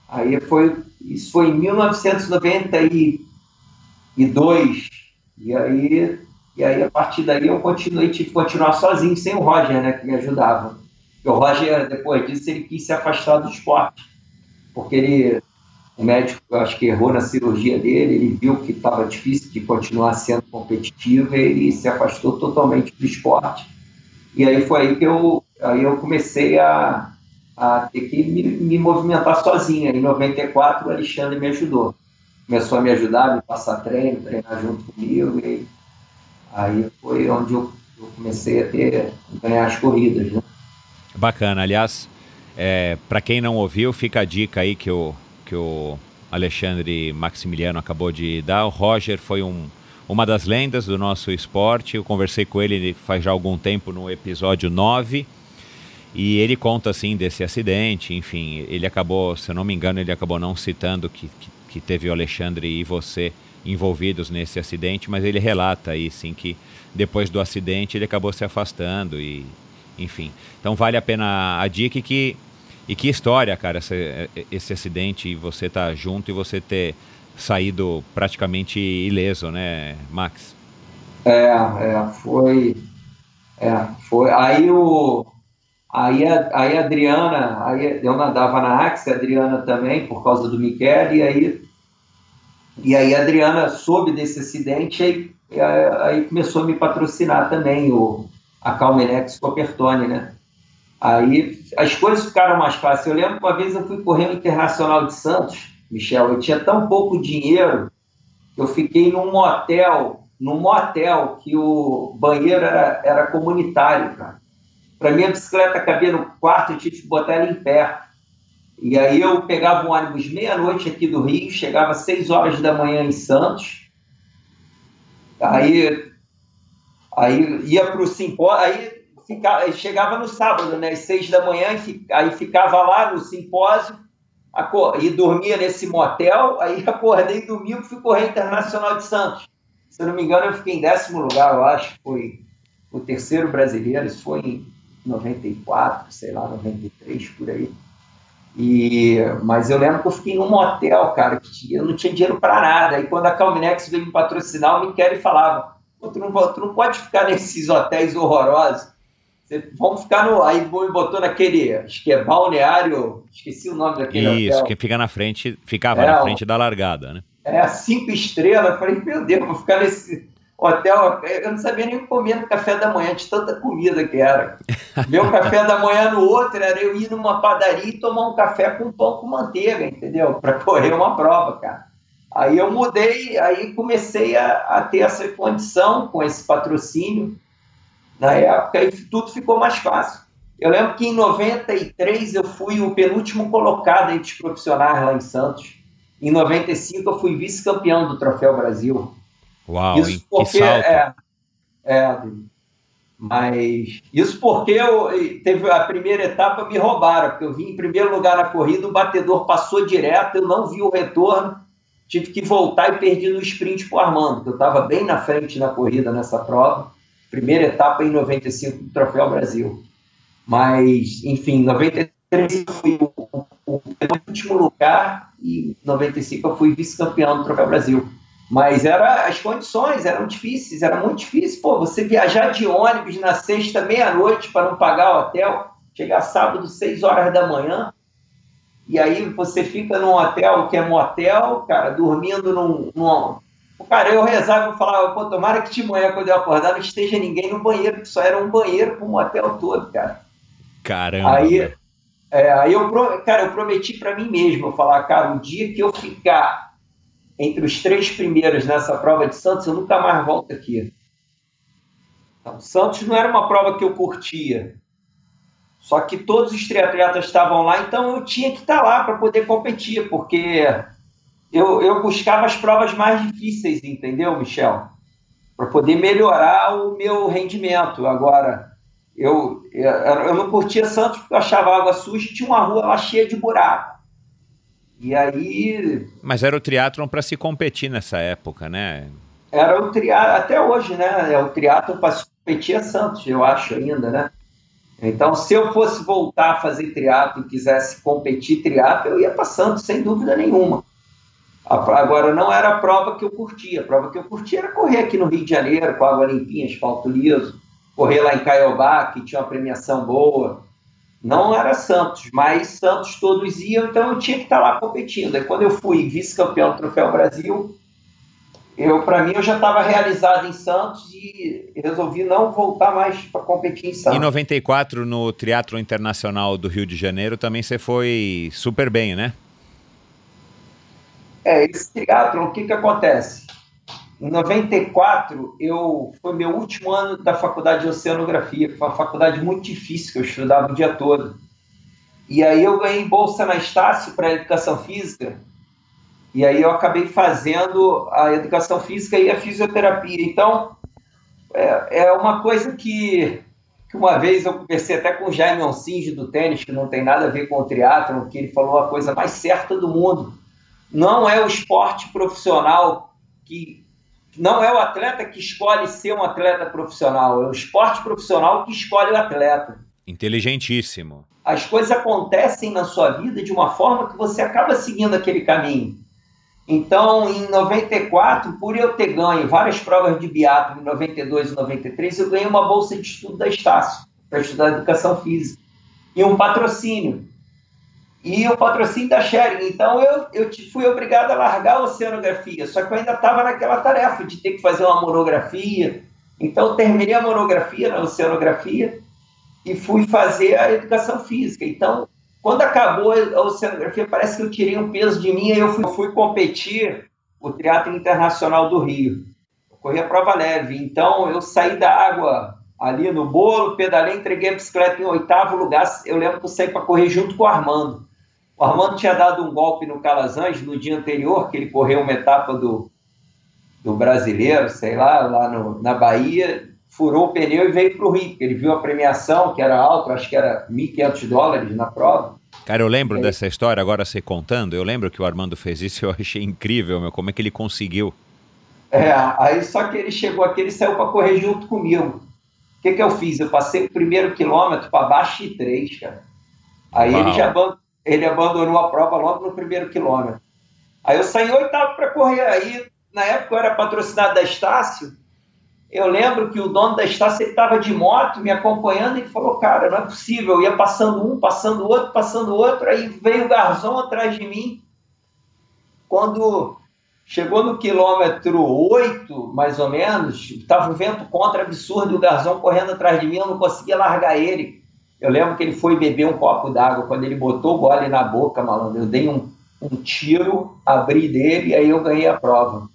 Aí foi, isso foi em 1992, e aí, e aí a partir daí eu continuei, tive que continuar sozinho, sem o Roger, né, que me ajudava. O Roger, depois disso, ele quis se afastar do esporte, porque ele, o médico, acho que errou na cirurgia dele, ele viu que estava difícil de continuar sendo competitivo, e ele se afastou totalmente do esporte. E aí foi aí que eu, aí eu comecei a, a ter que me, me movimentar sozinha. Em 94, o Alexandre me ajudou. Começou a me ajudar, me passar treino, treinar junto comigo. E aí foi onde eu, eu comecei a ter, ganhar as corridas. Né? Bacana. Aliás, é, para quem não ouviu, fica a dica aí que o, que o Alexandre Maximiliano acabou de dar. O Roger foi um, uma das lendas do nosso esporte. Eu conversei com ele faz já algum tempo no episódio 9 e ele conta assim desse acidente, enfim, ele acabou, se eu não me engano, ele acabou não citando que, que, que teve o Alexandre e você envolvidos nesse acidente, mas ele relata aí sim que depois do acidente ele acabou se afastando e enfim. Então vale a pena a dica que e que história, cara, esse, esse acidente e você tá junto e você ter saído praticamente ileso, né, Max? É, é foi é, foi aí o Aí a, aí a Adriana, aí eu nadava na Axe, a Adriana também, por causa do Michele, e aí, e aí a Adriana soube desse acidente e aí, aí começou a me patrocinar também, o, a Calmenex Copertone, né? Aí as coisas ficaram mais fáceis. Eu lembro que uma vez eu fui correr o Internacional de Santos, Michel, eu tinha tão pouco dinheiro que eu fiquei num motel, num motel que o banheiro era, era comunitário, cara. Para minha bicicleta cabia no quarto, eu tive que botar ela em pé. E aí eu pegava um ônibus meia-noite aqui do Rio, chegava às seis horas da manhã em Santos. Aí, aí ia para o simpósio, ficava, chegava no sábado, né, às seis da manhã, aí ficava lá no simpósio e dormia nesse motel. Aí [laughs] acordei domingo, fui correr Internacional de Santos. Se eu não me engano, eu fiquei em décimo lugar, eu acho, foi o terceiro brasileiro, isso foi em 94, sei lá, 93, por aí. E, mas eu lembro que eu fiquei num motel, cara, que eu não tinha dinheiro para nada. E quando a Calminex veio me patrocinar, o Michele falava: tu não, tu não pode ficar [laughs] nesses hotéis horrorosos. Vamos ficar no. Aí me botou naquele. Acho que é balneário. Esqueci o nome daquele Isso, hotel. que fica na frente, ficava é, na frente da largada, né? É, cinco estrelas. Eu falei, meu Deus, vou ficar nesse hotel, eu não sabia nem comer no café da manhã, de tanta comida que era. Meu café da manhã no outro era eu ir numa padaria e tomar um café com pão com manteiga, entendeu? Para correr uma prova, cara. Aí eu mudei, aí comecei a, a, ter essa condição com esse patrocínio na época e tudo ficou mais fácil. Eu lembro que em 93 eu fui o penúltimo colocado entre os profissionais lá em Santos. Em 95 eu fui vice-campeão do Troféu Brasil. Uau, isso porque, é, é, mas isso porque eu, teve a primeira etapa me roubaram, porque eu vim em primeiro lugar na corrida, o batedor passou direto, eu não vi o retorno, tive que voltar e perdi no sprint para o Armando, que eu estava bem na frente na corrida nessa prova. Primeira etapa em 95 do Troféu Brasil. Mas, enfim, em 93 eu fui o, o, último lugar e em 95 eu fui vice-campeão do Troféu Brasil. Mas era, as condições eram difíceis, era muito difícil. Pô, você viajar de ônibus na sexta, meia-noite, para não pagar o hotel, chegar sábado, seis horas da manhã, e aí você fica num hotel que é motel, cara, dormindo num. num... Cara, eu rezava e falava, pô, tomara que de manhã, quando eu acordar, não esteja ninguém no banheiro, que só era um banheiro para um hotel todo, cara. Caramba. Aí, é, aí eu, cara, eu prometi para mim mesmo, eu falar, cara, o dia que eu ficar entre os três primeiros nessa prova de Santos, eu nunca mais volto aqui. Então, Santos não era uma prova que eu curtia. Só que todos os triatletas estavam lá, então eu tinha que estar tá lá para poder competir, porque eu, eu buscava as provas mais difíceis, entendeu, Michel? Para poder melhorar o meu rendimento. Agora, eu, eu, eu não curtia Santos porque eu achava água suja e tinha uma rua lá cheia de buraco. E aí. Mas era o triatlon para se competir nessa época, né? Era o triatlon, até hoje, né? É o triatlon para se competir a Santos, eu acho ainda, né? Então, se eu fosse voltar a fazer triatlo e quisesse competir triatlo, eu ia para Santos, sem dúvida nenhuma. Agora, não era a prova que eu curtia. A prova que eu curtia era correr aqui no Rio de Janeiro, com água limpinha, asfalto liso. Correr lá em Caiobá, que tinha uma premiação boa. Não era Santos, mas Santos todos iam, então eu tinha que estar lá competindo. E quando eu fui vice-campeão do Troféu Brasil, eu para mim eu já estava realizado em Santos e resolvi não voltar mais para competir em Santos. Em 94 no Teatro Internacional do Rio de Janeiro também você foi super bem, né? É, esse teatro, o que que acontece? Em 94, eu foi meu último ano da faculdade de oceanografia, foi uma faculdade muito difícil que eu estudava o dia todo. E aí eu ganhei bolsa na Estácio para educação física e aí eu acabei fazendo a educação física e a fisioterapia. Então, é, é uma coisa que, que uma vez eu conversei até com o Jaime Onsinge do tênis, que não tem nada a ver com o triatlon, que ele falou a coisa mais certa do mundo. Não é o esporte profissional que... Não é o atleta que escolhe ser um atleta profissional, é o esporte profissional que escolhe o atleta. Inteligentíssimo. As coisas acontecem na sua vida de uma forma que você acaba seguindo aquele caminho. Então, em 94, por eu ter ganho várias provas de biatlo em 92 e 93, eu ganhei uma bolsa de estudo da Estácio para estudar educação física e um patrocínio. E o patrocínio da Sharing. Então, eu, eu fui obrigado a largar a oceanografia, só que eu ainda estava naquela tarefa de ter que fazer uma monografia. Então, terminei a monografia na oceanografia e fui fazer a educação física. Então, quando acabou a oceanografia, parece que eu tirei um peso de mim e eu fui, fui competir o Teatro Internacional do Rio. Eu corri a prova leve, então eu saí da água ali no bolo, pedalei, entreguei a bicicleta em oitavo lugar. Eu lembro que eu saí para correr junto com o Armando. O Armando tinha dado um golpe no Calazans no dia anterior, que ele correu uma etapa do, do brasileiro, sei lá, lá no, na Bahia, furou o pneu e veio para o Rio, ele viu a premiação, que era alta, acho que era 1.500 dólares na prova. Cara, eu lembro dessa história, agora você contando, eu lembro que o Armando fez isso e eu achei incrível, meu, como é que ele conseguiu. É, aí só que ele chegou aqui, ele saiu para correr junto comigo. O que, que eu fiz? Eu passei o primeiro quilômetro para baixo de três, cara. Aí ele já ele abandonou a prova logo no primeiro quilômetro. Aí eu saí oitavo para correr. Aí, na época, eu era patrocinado da Estácio, eu lembro que o dono da estácia estava de moto me acompanhando e falou: Cara, não é possível. Eu ia passando um, passando outro, passando outro. Aí veio o garçom atrás de mim. Quando chegou no quilômetro 8, mais ou menos, estava um vento contra absurdo e o garçom correndo atrás de mim. Eu não conseguia largar ele. Eu lembro que ele foi beber um copo d'água. Quando ele botou o gole na boca, malandro, eu dei um, um tiro, abri dele e aí eu ganhei a prova.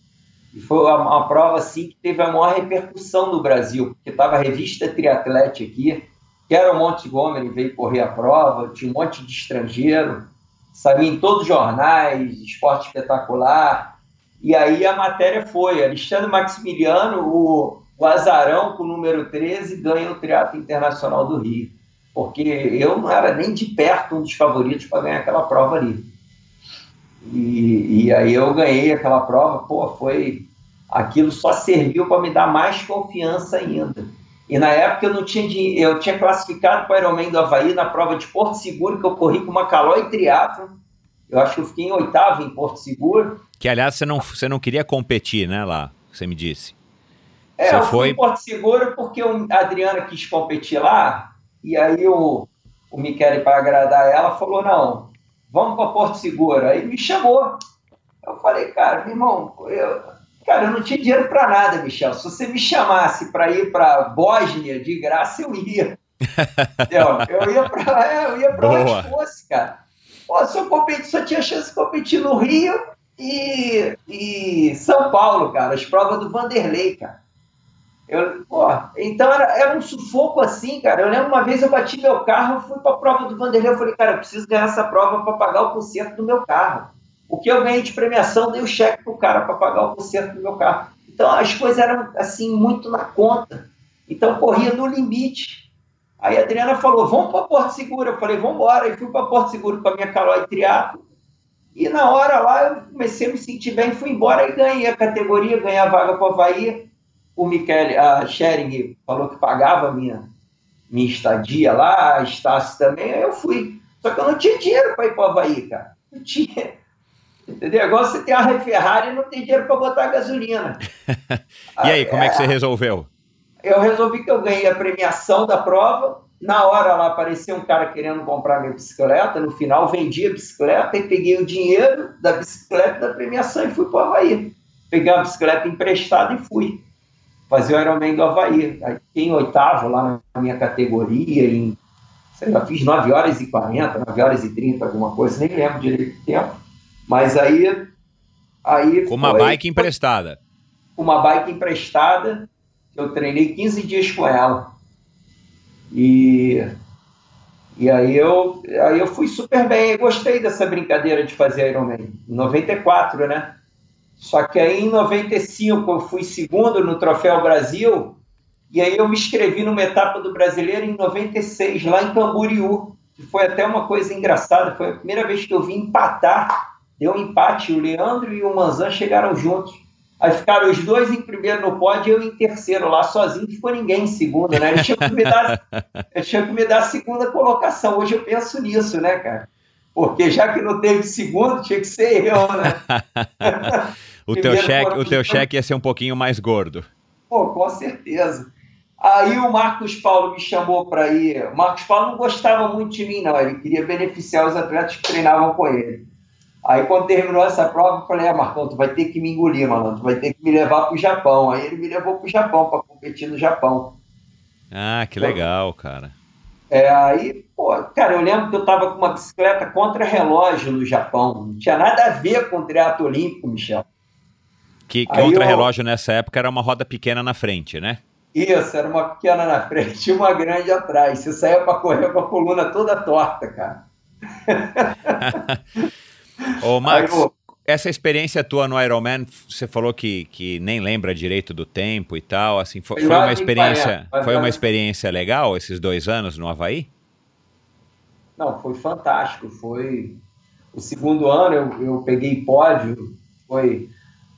E foi uma, uma, prova assim que teve a maior repercussão no Brasil, porque estava a revista Triatlete aqui, que era o Montgomery, veio correr a prova, tinha um monte de estrangeiro, sabia em todos os jornais, esporte espetacular. E aí a matéria foi: Alexandre Maximiliano, o, o azarão com o número 13, ganha o Triatlo Internacional do Rio. Porque eu não era nem de perto um dos favoritos para ganhar aquela prova ali. E, e aí eu ganhei aquela prova, pô, foi aquilo só serviu para me dar mais confiança ainda. E na época eu não tinha eu tinha classificado para o Ironman do Havaí na prova de Porto Seguro, que eu corri com uma calói e triatlo. Eu acho que eu fiquei em oitavo em Porto Seguro. Que aliás você não, você não queria competir, né, lá, você me disse. É, você eu foi... fui em Porto Seguro porque a Adriana quis competir lá, e aí o, o Michele, para agradar ela, falou, não, vamos para Porto Seguro. Aí me chamou. Eu falei, cara, meu irmão, eu, Cara, eu não tinha dinheiro para nada, Michel. Se você me chamasse para ir para Bósnia de graça, eu ia. eu ia para é, eu ia para onde fosse, cara. Pô, só, competi, só tinha chance de competir no Rio e, e São Paulo, cara. As provas do Vanderlei, cara. Eu, pô, então era, era um sufoco assim, cara. Eu lembro uma vez eu bati meu carro, fui para a prova do Vanderlei. Eu falei, cara, eu preciso ganhar essa prova para pagar o conserto do meu carro. O que eu ganhei de premiação, dei o cheque pro cara para pagar o conserto do meu carro. Então as coisas eram assim, muito na conta. Então corria no limite. Aí a Adriana falou: vamos para Porto Seguro. Eu falei: vamos embora. E fui para Porto Seguro com a minha Calói Triatlo. E na hora lá eu comecei a me sentir bem, fui embora e ganhei a categoria, ganhei a vaga para o Havaí. O Michele, a Schering falou que pagava a minha, minha estadia lá, a Estácio também, aí eu fui. Só que eu não tinha dinheiro para ir para o Havaí, cara. Não tinha. Entendeu? Igual você tem a Ferrari e não tem dinheiro para botar gasolina. [laughs] e aí, como é que você resolveu? Eu resolvi que eu ganhei a premiação da prova. Na hora lá apareceu um cara querendo comprar minha bicicleta. No final, vendi a bicicleta e peguei o dinheiro da bicicleta da premiação e fui para o Havaí. Peguei a bicicleta emprestada e fui fazer o Ironman do Havaí. Aí fiquei em oitavo lá na minha categoria, em, sei lá, fiz 9 horas e 40, 9 horas e 30, alguma coisa, nem lembro direito do tempo. Mas aí. aí Com uma foi, bike emprestada. Uma bike emprestada, eu treinei 15 dias com ela. E, e aí, eu, aí eu fui super bem, eu gostei dessa brincadeira de fazer Ironman. Em 94, né? Só que aí em 95 eu fui segundo no Troféu Brasil, e aí eu me inscrevi numa etapa do brasileiro em 96, lá em Camboriú, que foi até uma coisa engraçada, foi a primeira vez que eu vim empatar deu um empate, o Leandro e o Manzan chegaram juntos. Aí ficaram os dois em primeiro no pódio e eu em terceiro lá sozinho, ficou ninguém em segundo, né? Ele tinha que me dar, [laughs] tinha que me dar a segunda colocação. Hoje eu penso nisso, né, cara? Porque já que não teve segundo, tinha que ser eu, né? [laughs] o, teu cheque, o teu cheque ia ser um pouquinho mais gordo. Pô, com certeza. Aí o Marcos Paulo me chamou para ir. O Marcos Paulo não gostava muito de mim, não. Ele queria beneficiar os atletas que treinavam com ele. Aí quando terminou essa prova, eu falei, ah, Marcão, tu vai ter que me engolir, mano, tu vai ter que me levar pro Japão. Aí ele me levou pro Japão para competir no Japão. Ah, que legal, cara. É, aí, pô, cara, eu lembro que eu tava com uma bicicleta contra relógio no Japão. Não tinha nada a ver com o triatlo olímpico, Michel. Que contra-relógio eu... nessa época era uma roda pequena na frente, né? Isso, era uma pequena na frente e uma grande atrás. Você saía para correr com a coluna toda torta, cara. [laughs] Ô, Max, essa experiência tua no Ironman, você falou que, que nem lembra direito do tempo e tal, assim, foi, foi uma experiência, foi uma experiência legal esses dois anos no Havaí? Não, foi fantástico, foi o segundo ano eu, eu peguei pódio, foi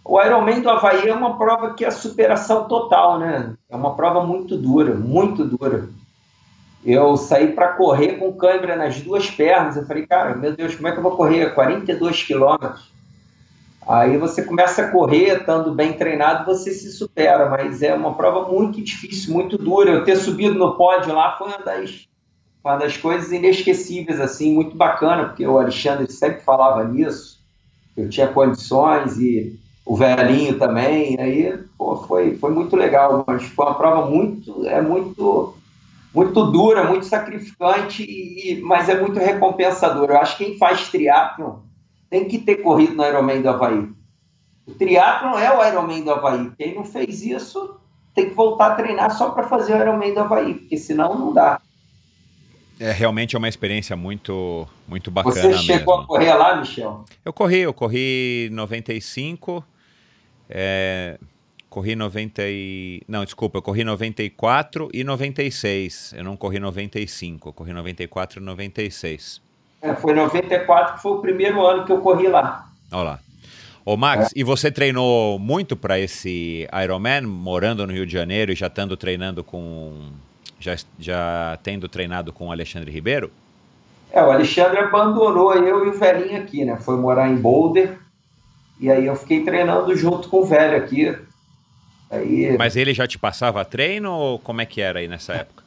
o Ironman do Havaí é uma prova que é superação total, né? É uma prova muito dura, muito dura eu saí para correr com câimbra nas duas pernas. Eu falei, cara, meu Deus, como é que eu vou correr 42 quilômetros? Aí você começa a correr, estando bem treinado, você se supera, mas é uma prova muito difícil, muito dura. Eu ter subido no pódio lá foi uma das, uma das coisas inesquecíveis, assim, muito bacana, porque o Alexandre sempre falava nisso, eu tinha condições e o velhinho também, aí pô, foi, foi muito legal, mas foi uma prova muito, é muito muito dura, muito sacrificante, e, mas é muito recompensadora. Eu acho que quem faz triatlon tem que ter corrido no Ironman do Havaí. O triatlon é o Ironman do Havaí. Quem não fez isso tem que voltar a treinar só para fazer o Ironman do Havaí, porque senão não dá. É realmente é uma experiência muito muito bacana. Você chegou mesmo. a correr lá, Michel? Eu corri, eu corri 95. É, corri 90 e... Não, desculpa, eu corri 94 e 96. Eu não corri 95, eu corri 94 e 96. É, foi 94 que foi o primeiro ano que eu corri lá. Olha lá. Ô Max, é. e você treinou muito para esse Ironman, morando no Rio de Janeiro e já estando treinando com... Já, já tendo treinado com o Alexandre Ribeiro? É, o Alexandre abandonou eu e o velhinho aqui, né? Foi morar em Boulder. E aí eu fiquei treinando junto com o velho aqui, Aí, Mas ele já te passava treino ou como é que era aí nessa época?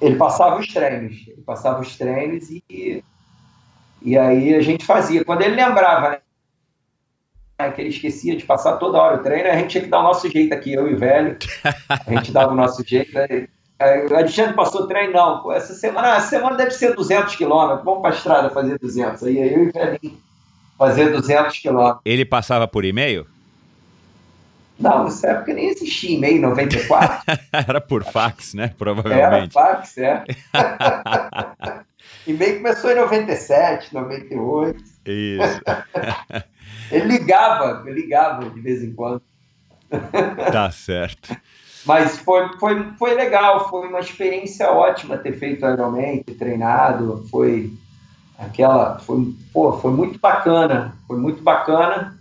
Ele passava os treinos, ele passava os treinos e, e aí a gente fazia. Quando ele lembrava, né, que ele esquecia de passar toda hora o treino, a gente tinha que dar o nosso jeito aqui, eu e o velho. A gente dava o nosso jeito. Aí, o Alexandre passou treino, não. Essa semana, essa semana deve ser 200 quilômetros, vamos para a estrada fazer 200. Aí eu e o velhinho fazer 200 quilômetros. Ele passava por e-mail? Não, nessa época nem existia e-mail, 94. [laughs] Era por fax, né? Provavelmente. Era fax, é. [laughs] e-mail começou em 97, 98. Isso. [laughs] ele ligava, ligava de vez em quando. Tá certo. Mas foi, foi, foi legal, foi uma experiência ótima ter feito Ironman, ter treinado, foi aquela, foi, pô, foi muito bacana, foi muito bacana.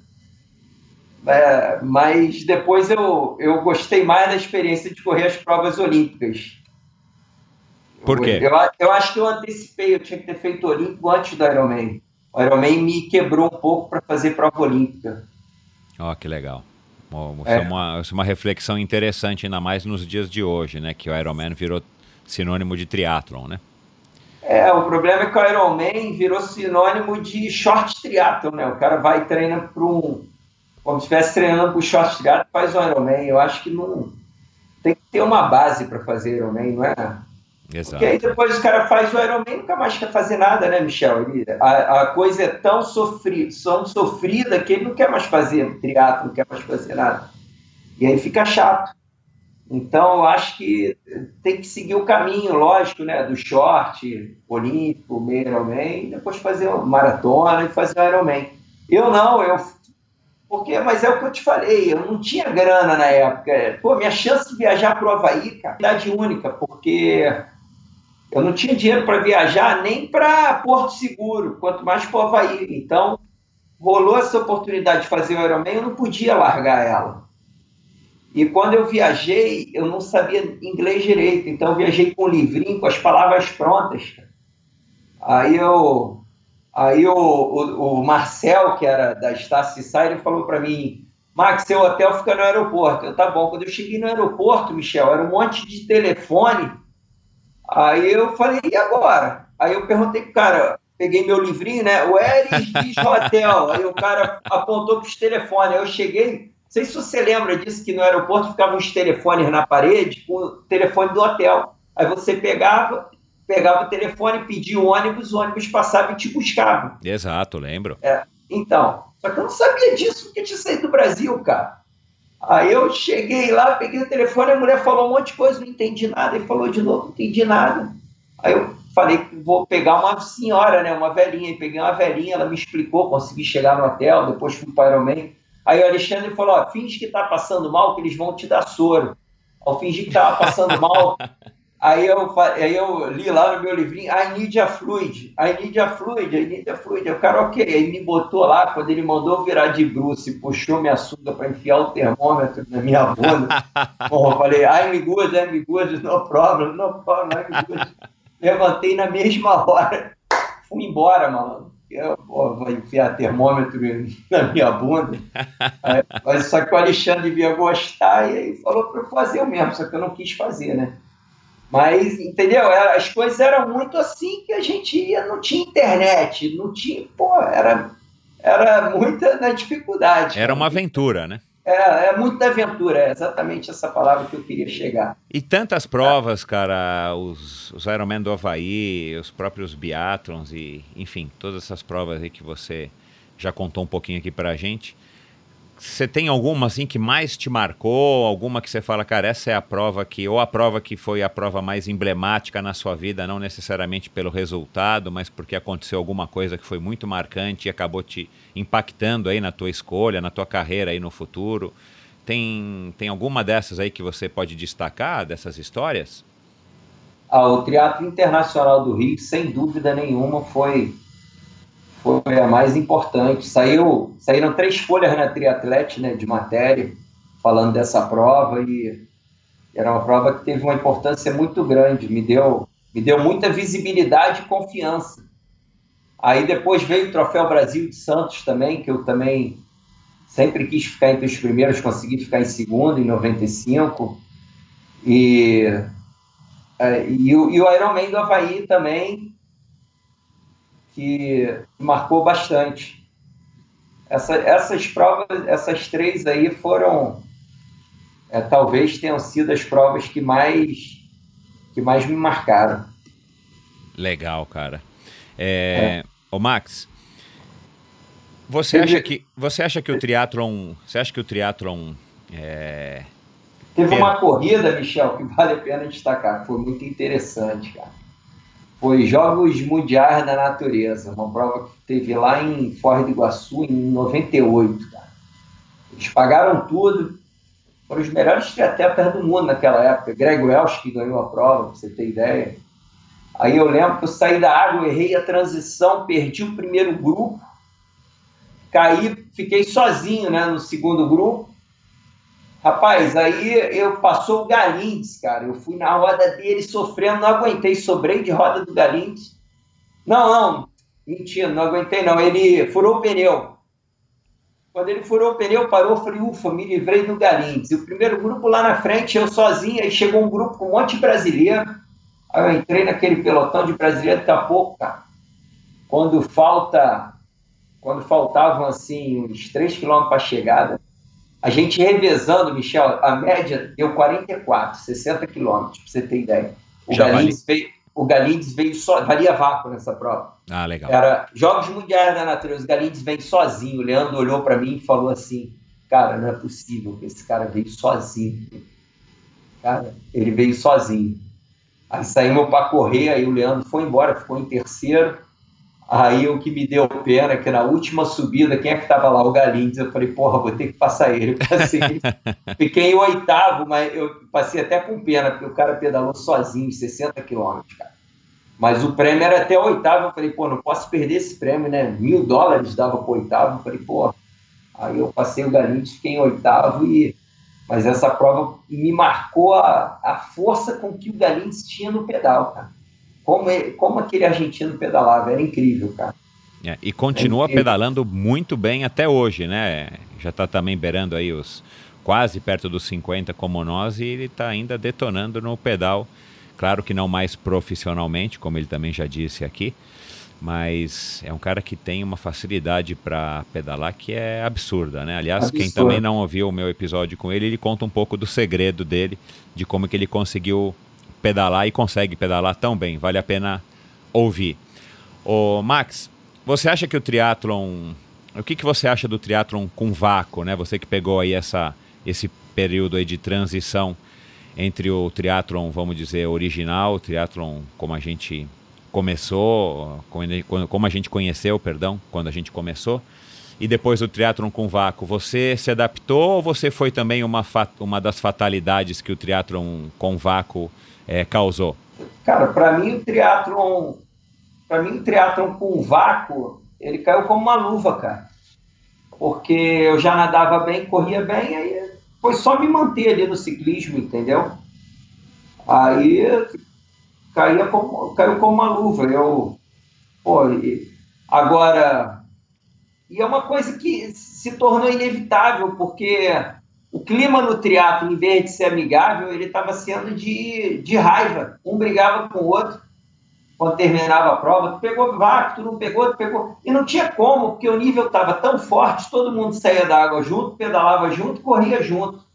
É, mas depois eu, eu gostei mais da experiência de correr as provas olímpicas. Por quê? Eu, eu, eu acho que eu antecipei, eu tinha que ter feito olímpico antes do Ironman. O Ironman me quebrou um pouco para fazer prova olímpica. Ó, oh, que legal. Isso é. é. uma, é uma reflexão interessante, ainda mais nos dias de hoje, né? Que o Ironman virou sinônimo de triatlon, né? É, o problema é que o Ironman virou sinônimo de short triatlon, né? O cara vai e treina para um... Como se estivesse treinando para o short triatlon, faz o Ironman. Eu acho que não... Tem que ter uma base para fazer Ironman, não é? Exato. Porque aí depois o cara faz o Ironman e nunca mais quer fazer nada, né, Michel? Ele, a, a coisa é tão, sofri, tão sofrida que ele não quer mais fazer triatlo, não quer mais fazer nada. E aí fica chato. Então, eu acho que tem que seguir o caminho, lógico, né, do short, olímpico, meio Ironman, depois fazer uma maratona e fazer o Ironman. Eu não, eu porque, mas é o que eu te falei, eu não tinha grana na época. Pô, minha chance de viajar para o Havaí, cara, idade única, porque eu não tinha dinheiro para viajar nem para Porto Seguro, quanto mais para o Havaí. Então, rolou essa oportunidade de fazer o Ironman, eu não podia largar ela. E quando eu viajei, eu não sabia inglês direito, então eu viajei com um livrinho, com as palavras prontas. Aí eu, aí o, o, o Marcel, que era da Star ele falou para mim, Max, seu hotel fica no aeroporto. Eu, tá bom. Quando eu cheguei no aeroporto, Michel, era um monte de telefone Aí eu falei, e agora? Aí eu perguntei pro cara, peguei meu livrinho, né? O Eris diz hotel. Aí o cara apontou para os telefones. Aí eu cheguei, não sei se você lembra disso, que no aeroporto ficavam os telefones na parede com o telefone do hotel. Aí você pegava, pegava o telefone, pedia o ônibus, o ônibus passava e te buscava. Exato, lembro. É, então, só que eu não sabia disso porque tinha saído do Brasil, cara. Aí eu cheguei lá, peguei o telefone, a mulher falou um monte de coisa, não entendi nada, e falou de novo, não entendi nada. Aí eu falei que vou pegar uma senhora, né, uma velhinha, e peguei uma velhinha, ela me explicou, consegui chegar no hotel, depois fui para o Ironman. Aí o Alexandre falou, ó, finge que está passando mal, que eles vão te dar soro. Ao fingir que estava passando [laughs] mal, Aí eu, aí eu li lá no meu livrinho, I need a fluid, I need a fluid, I need a fluid. O cara, ok. Aí me botou lá, quando ele mandou virar de bruce, puxou minha sunga para enfiar o termômetro na minha bunda. Bom, [laughs] eu falei, I'm good, I'm good, no problem, no problem, I'm good. [laughs] Levantei na mesma hora, fui embora, mano. Eu, pô, vou enfiar termômetro [laughs] na minha bunda. Aí, só que o Alexandre devia gostar e aí falou para eu fazer o mesmo, só que eu não quis fazer, né? Mas, entendeu? As coisas eram muito assim que a gente ia, não tinha internet, não tinha, pô, era, era muita na dificuldade. Era uma aventura, né? É, é muito da aventura, é exatamente essa palavra que eu queria chegar. E tantas provas, cara, os, os Ironman do Havaí, os próprios biatlons e, enfim, todas essas provas aí que você já contou um pouquinho aqui pra gente. Você tem alguma assim que mais te marcou? Alguma que você fala, cara, essa é a prova que, ou a prova que foi a prova mais emblemática na sua vida, não necessariamente pelo resultado, mas porque aconteceu alguma coisa que foi muito marcante e acabou te impactando aí na tua escolha, na tua carreira aí no futuro. Tem, tem alguma dessas aí que você pode destacar, dessas histórias? Ah, o Triatlo Internacional do Rio, sem dúvida nenhuma, foi foi a mais importante. Saiu, saíram três folhas na Triatlete, né, de matéria, falando dessa prova e era uma prova que teve uma importância muito grande, me deu, me deu muita visibilidade e confiança. Aí depois veio o Troféu Brasil de Santos também, que eu também sempre quis ficar entre os primeiros, consegui ficar em segundo, em 95. E, é, e, o, e o Ironman do Havaí também, que marcou bastante. Essa, essas provas, essas três aí foram, é, talvez tenham sido as provas que mais, que mais me marcaram. Legal, cara. É, é. Ô Max, você acha que você acha que o triatlon, você acha que o triatlon É... Teve uma corrida, Michel, que vale a pena destacar, foi muito interessante, cara. Foi Jogos Mundiais da Natureza, uma prova que teve lá em Foz do Iguaçu em 98, cara. Eles pagaram tudo, foram os melhores triatletas do mundo naquela época. Greg Welch que ganhou a prova, pra você ter ideia. Aí eu lembro que eu saí da água, errei a transição, perdi o primeiro grupo, caí, fiquei sozinho né, no segundo grupo. Rapaz, aí eu passou o Galindes, cara. Eu fui na roda dele sofrendo, não aguentei, sobrei de roda do Galindes. Não, não, mentira, não aguentei não. Ele furou o pneu. Quando ele furou o pneu, parou, eu falei, ufa, me livrei do Galindes. E o primeiro grupo lá na frente, eu sozinho, aí chegou um grupo com um monte de brasileiro. Aí eu entrei naquele pelotão de brasileiro daqui a pouco, cara. Quando falta, quando faltavam assim uns 3 quilômetros para chegada, a gente revezando, Michel, a média deu 44, 60 quilômetros, para você ter ideia. O Galindes, veio, o Galindes veio só, valia vácuo nessa prova. Ah, legal. Era Jogos Mundiais da Natureza, o Galindes vem sozinho. O Leandro olhou para mim e falou assim: Cara, não é possível que esse cara veio sozinho. Cara, ele veio sozinho. Aí saímos para correr, aí o Leandro foi embora, ficou em terceiro. Aí o que me deu pena é que na última subida, quem é que estava lá? O Galindes. Eu falei, porra, vou ter que passar ele. Passei, [laughs] fiquei em oitavo, mas eu passei até com pena, porque o cara pedalou sozinho, 60 quilômetros, cara. Mas o prêmio era até oitavo. Eu falei, pô, não posso perder esse prêmio, né? Mil dólares dava para oitavo. Eu falei, pô. Aí eu passei o Galindes, fiquei em oitavo e mas essa prova me marcou a, a força com que o Galindes tinha no pedal, cara. Como, ele, como aquele argentino pedalava, era incrível, cara. É, e continua pedalando muito bem até hoje, né? Já está também beirando aí os quase perto dos 50 como nós e ele está ainda detonando no pedal. Claro que não mais profissionalmente, como ele também já disse aqui, mas é um cara que tem uma facilidade para pedalar que é absurda, né? Aliás, Absurdo. quem também não ouviu o meu episódio com ele, ele conta um pouco do segredo dele, de como que ele conseguiu pedalar e consegue pedalar tão bem. Vale a pena ouvir. Ô, Max, você acha que o triatlon, o que, que você acha do triatlon com vácuo, né? Você que pegou aí essa esse período aí de transição entre o triatlon, vamos dizer, original, o triatlon como a gente começou, como a gente conheceu, perdão, quando a gente começou, e depois o triatlon com vácuo, você se adaptou ou você foi também uma, uma das fatalidades que o triatlon com vácuo é, causou? Cara, para mim o triatlon, para mim o triatlon com vácuo, ele caiu como uma luva, cara. Porque eu já nadava bem, corria bem, aí foi só me manter ali no ciclismo, entendeu? Aí caía como, caiu como uma luva. Eu, pô, agora, e é uma coisa que se tornou inevitável, porque o clima no triatlo, em vez de ser amigável, ele estava sendo de, de raiva. Um brigava com o outro quando terminava a prova. Tu pegou vácuo, tu não pegou, tu pegou. E não tinha como, porque o nível estava tão forte, todo mundo saía da água junto, pedalava junto, corria junto.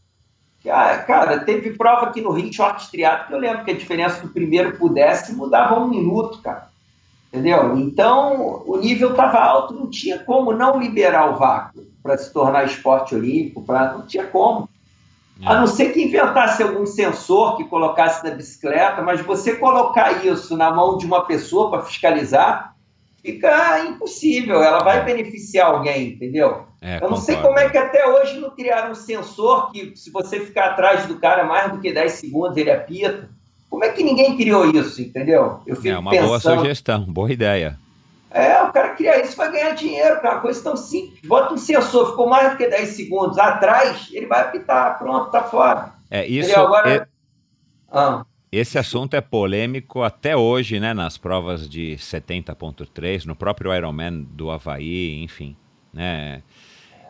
Ah, cara, teve prova aqui no Rio, short triado, que eu lembro que a diferença do primeiro pro décimo mudava um minuto, cara. Entendeu? Então, o nível estava alto, não tinha como não liberar o vácuo para se tornar esporte olímpico, pra... não tinha como. É. A não ser que inventasse algum sensor que colocasse na bicicleta, mas você colocar isso na mão de uma pessoa para fiscalizar, fica impossível. Ela vai beneficiar alguém, entendeu? É, eu não concordo. sei como é que até hoje não criaram um sensor que, se você ficar atrás do cara mais do que 10 segundos, ele apita. Como é que ninguém criou isso, entendeu? Eu fico é uma pensando... boa sugestão, boa ideia. É, o cara cria isso vai ganhar dinheiro, cara. Coisa tão simples. Bota um sensor, ficou mais do que 10 segundos atrás, ele vai apitar, pronto, tá fora. É, isso. Agora... É... Ah. Esse assunto é polêmico até hoje, né? Nas provas de 70.3, no próprio Ironman do Havaí, enfim. Né?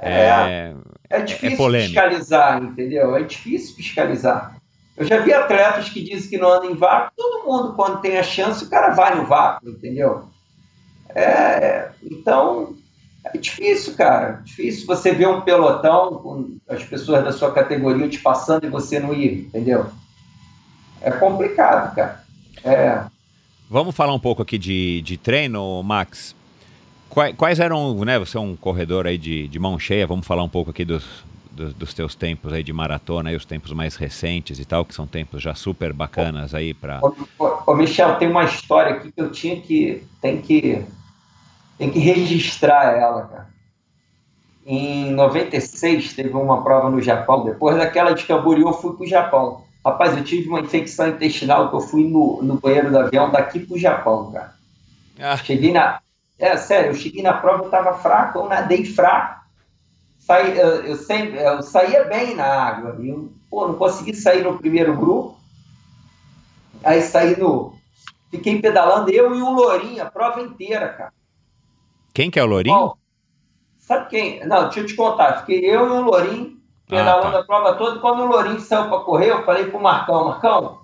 É, é, é difícil é fiscalizar, entendeu? É difícil fiscalizar. Eu já vi atletas que dizem que não andam em vácuo, todo mundo, quando tem a chance, o cara vai no vácuo, entendeu? É, então, é difícil, cara. Difícil você ver um pelotão com as pessoas da sua categoria te passando e você não ir, entendeu? É complicado, cara. É. Vamos falar um pouco aqui de, de treino, Max. Quais, quais, eram, né? Você é um corredor aí de, de mão cheia, vamos falar um pouco aqui dos, do, dos teus tempos aí de maratona e os tempos mais recentes e tal, que são tempos já super bacanas aí para. Ô, ô, Michel, tem uma história aqui que eu tinha que tem que tem que registrar ela, cara. Em 96 teve uma prova no Japão. Depois daquela de Camboriú, eu fui para o Japão. Rapaz, eu tive uma infecção intestinal que eu fui no, no banheiro do avião daqui para o Japão, cara. Ah. Cheguei na. É, sério, eu cheguei na prova, eu estava fraco, eu nadei fraco. Saí, eu, eu, sempre, eu saía bem na água. Eu, pô, não consegui sair no primeiro grupo. Aí saí no. Fiquei pedalando, eu e o Lourinho, a prova inteira, cara. Quem que é o Lourinho? Bom, sabe quem? Não, deixa eu te contar. Fiquei eu e o Lourinho pedalando ah, tá. a prova toda. Quando o Lourinho saiu para correr, eu falei pro Marcão, Marcão,